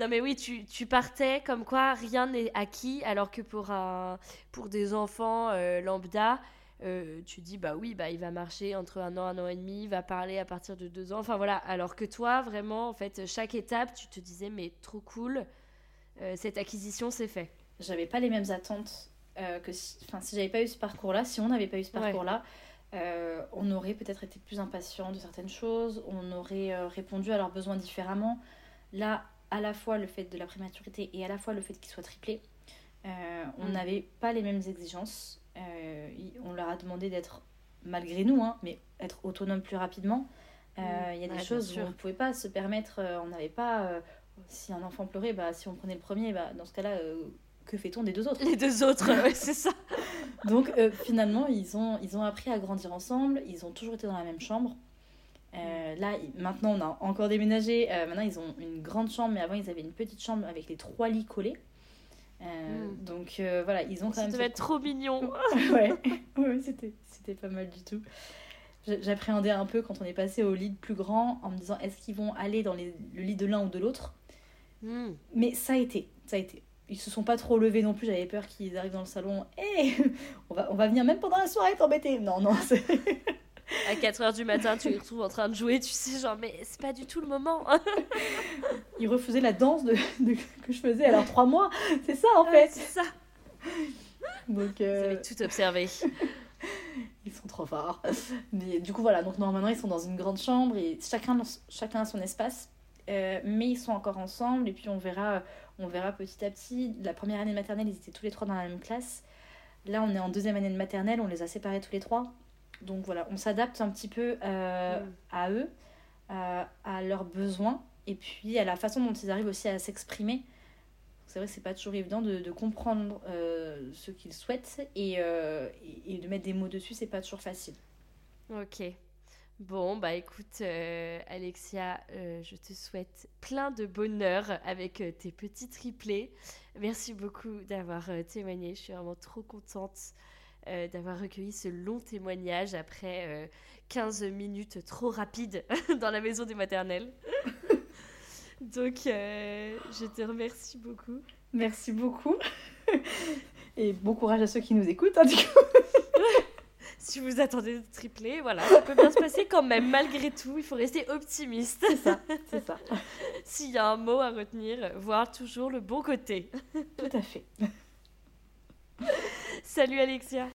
non mais oui, tu, tu, partais comme quoi rien n'est acquis, alors que pour, un, pour des enfants euh, lambda, euh, tu dis bah oui, bah il va marcher entre un an, un an et demi, il va parler à partir de deux ans. Enfin voilà, alors que toi, vraiment, en fait, chaque étape, tu te disais mais trop cool, cette acquisition c'est fait j'avais pas les mêmes attentes euh, que si, si j'avais pas eu ce parcours-là, si on n'avait pas eu ce parcours-là, euh, on aurait peut-être été plus impatient de certaines choses, on aurait euh, répondu à leurs besoins différemment. Là, à la fois le fait de la prématurité et à la fois le fait qu'ils soient triplés, on mm. n'avait pas les mêmes exigences. on leur a demandé d'être, malgré nous, hein, mais être autonome plus rapidement. Mm. Il y a des choses où on ne pouvait pas se permettre, on n'avait pas si un enfant pleurait, bah, si on prenait le premier, bah, dans ce cas-là, que fait-on des deux autres? <laughs> Les deux autres, <laughs> c'est ça. Donc euh, finalement, ils ont, ils ont appris à grandir ensemble, ils ont toujours été dans la même chambre. Euh, là, maintenant, on a encore déménagé. Euh, maintenant, ils ont une grande chambre, mais avant, ils avaient une petite chambre avec les trois lits collés. Hmm. Donc voilà, ils ont quand Ça même. Ça devait être trop mignon. <laughs> ouais, <laughs> ouais c'était pas mal du tout. J'appréhendais un peu quand on est passé au lit plus grand en me disant est-ce qu'ils vont aller dans le lit de l'un ou de l'autre? Hmm. Mais ça a été, ça a été ils se sont pas trop levés non plus. J'avais peur qu'ils arrivent dans le salon. Hé, <laughs> on, va, on va venir même pendant la soirée t'embêter. Non, non. À 4h du matin, tu les retrouves en train de jouer. Tu sais, genre, mais c'est pas du tout le moment. <laughs> ils refusaient la danse de, que je faisais alors trois mois. C'est ça, en fait. c'est ça. Donc, euh... Vous avez tout observé. <laughs> ils sont trop forts. Mais du coup, voilà. Donc, normalement, ils sont dans une grande chambre et chacun, chacun a son espace. Euh, mais ils sont encore ensemble et puis on verra on verra petit à petit. La première année de maternelle, ils étaient tous les trois dans la même classe. Là, on est en deuxième année de maternelle, on les a séparés tous les trois. Donc voilà, on s'adapte un petit peu euh, mm. à eux, euh, à leurs besoins, et puis à la façon dont ils arrivent aussi à s'exprimer. C'est vrai que c'est pas toujours évident de, comprendre euh, ce qu'ils souhaitent et, et, de mettre des mots dessus, c'est pas toujours facile. Ok. Bon, bah écoute, Alexia, je te souhaite plein de bonheur avec tes petits triplés. Merci beaucoup d'avoir témoigné. Je suis vraiment trop contente d'avoir recueilli ce long témoignage après 15 minutes trop rapides <laughs> dans la maison des maternelles. <laughs> Donc, je te remercie beaucoup. Merci beaucoup. <laughs> Et bon courage à ceux qui nous écoutent, hein, du coup si vous attendez de tripler, voilà, ça peut bien se passer quand même, malgré tout. Il faut rester optimiste. C'est ça, c'est ça. S'il y a un mot à retenir, voir toujours le bon côté. Tout à fait. Salut Alexia.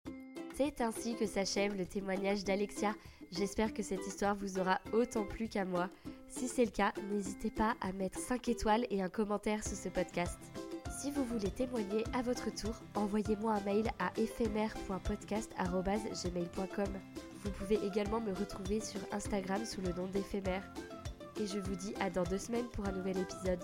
C'est ainsi que s'achève le témoignage d'Alexia. J'espère que cette histoire vous aura autant plu qu'à moi. Si c'est le cas, n'hésitez pas à mettre 5 étoiles et un commentaire sur ce podcast. Si vous voulez témoigner à votre tour, envoyez-moi un mail à éphémère.podcast.gmail.com. Vous pouvez également me retrouver sur Instagram sous le nom d'éphémère. Et je vous dis à dans deux semaines pour un nouvel épisode.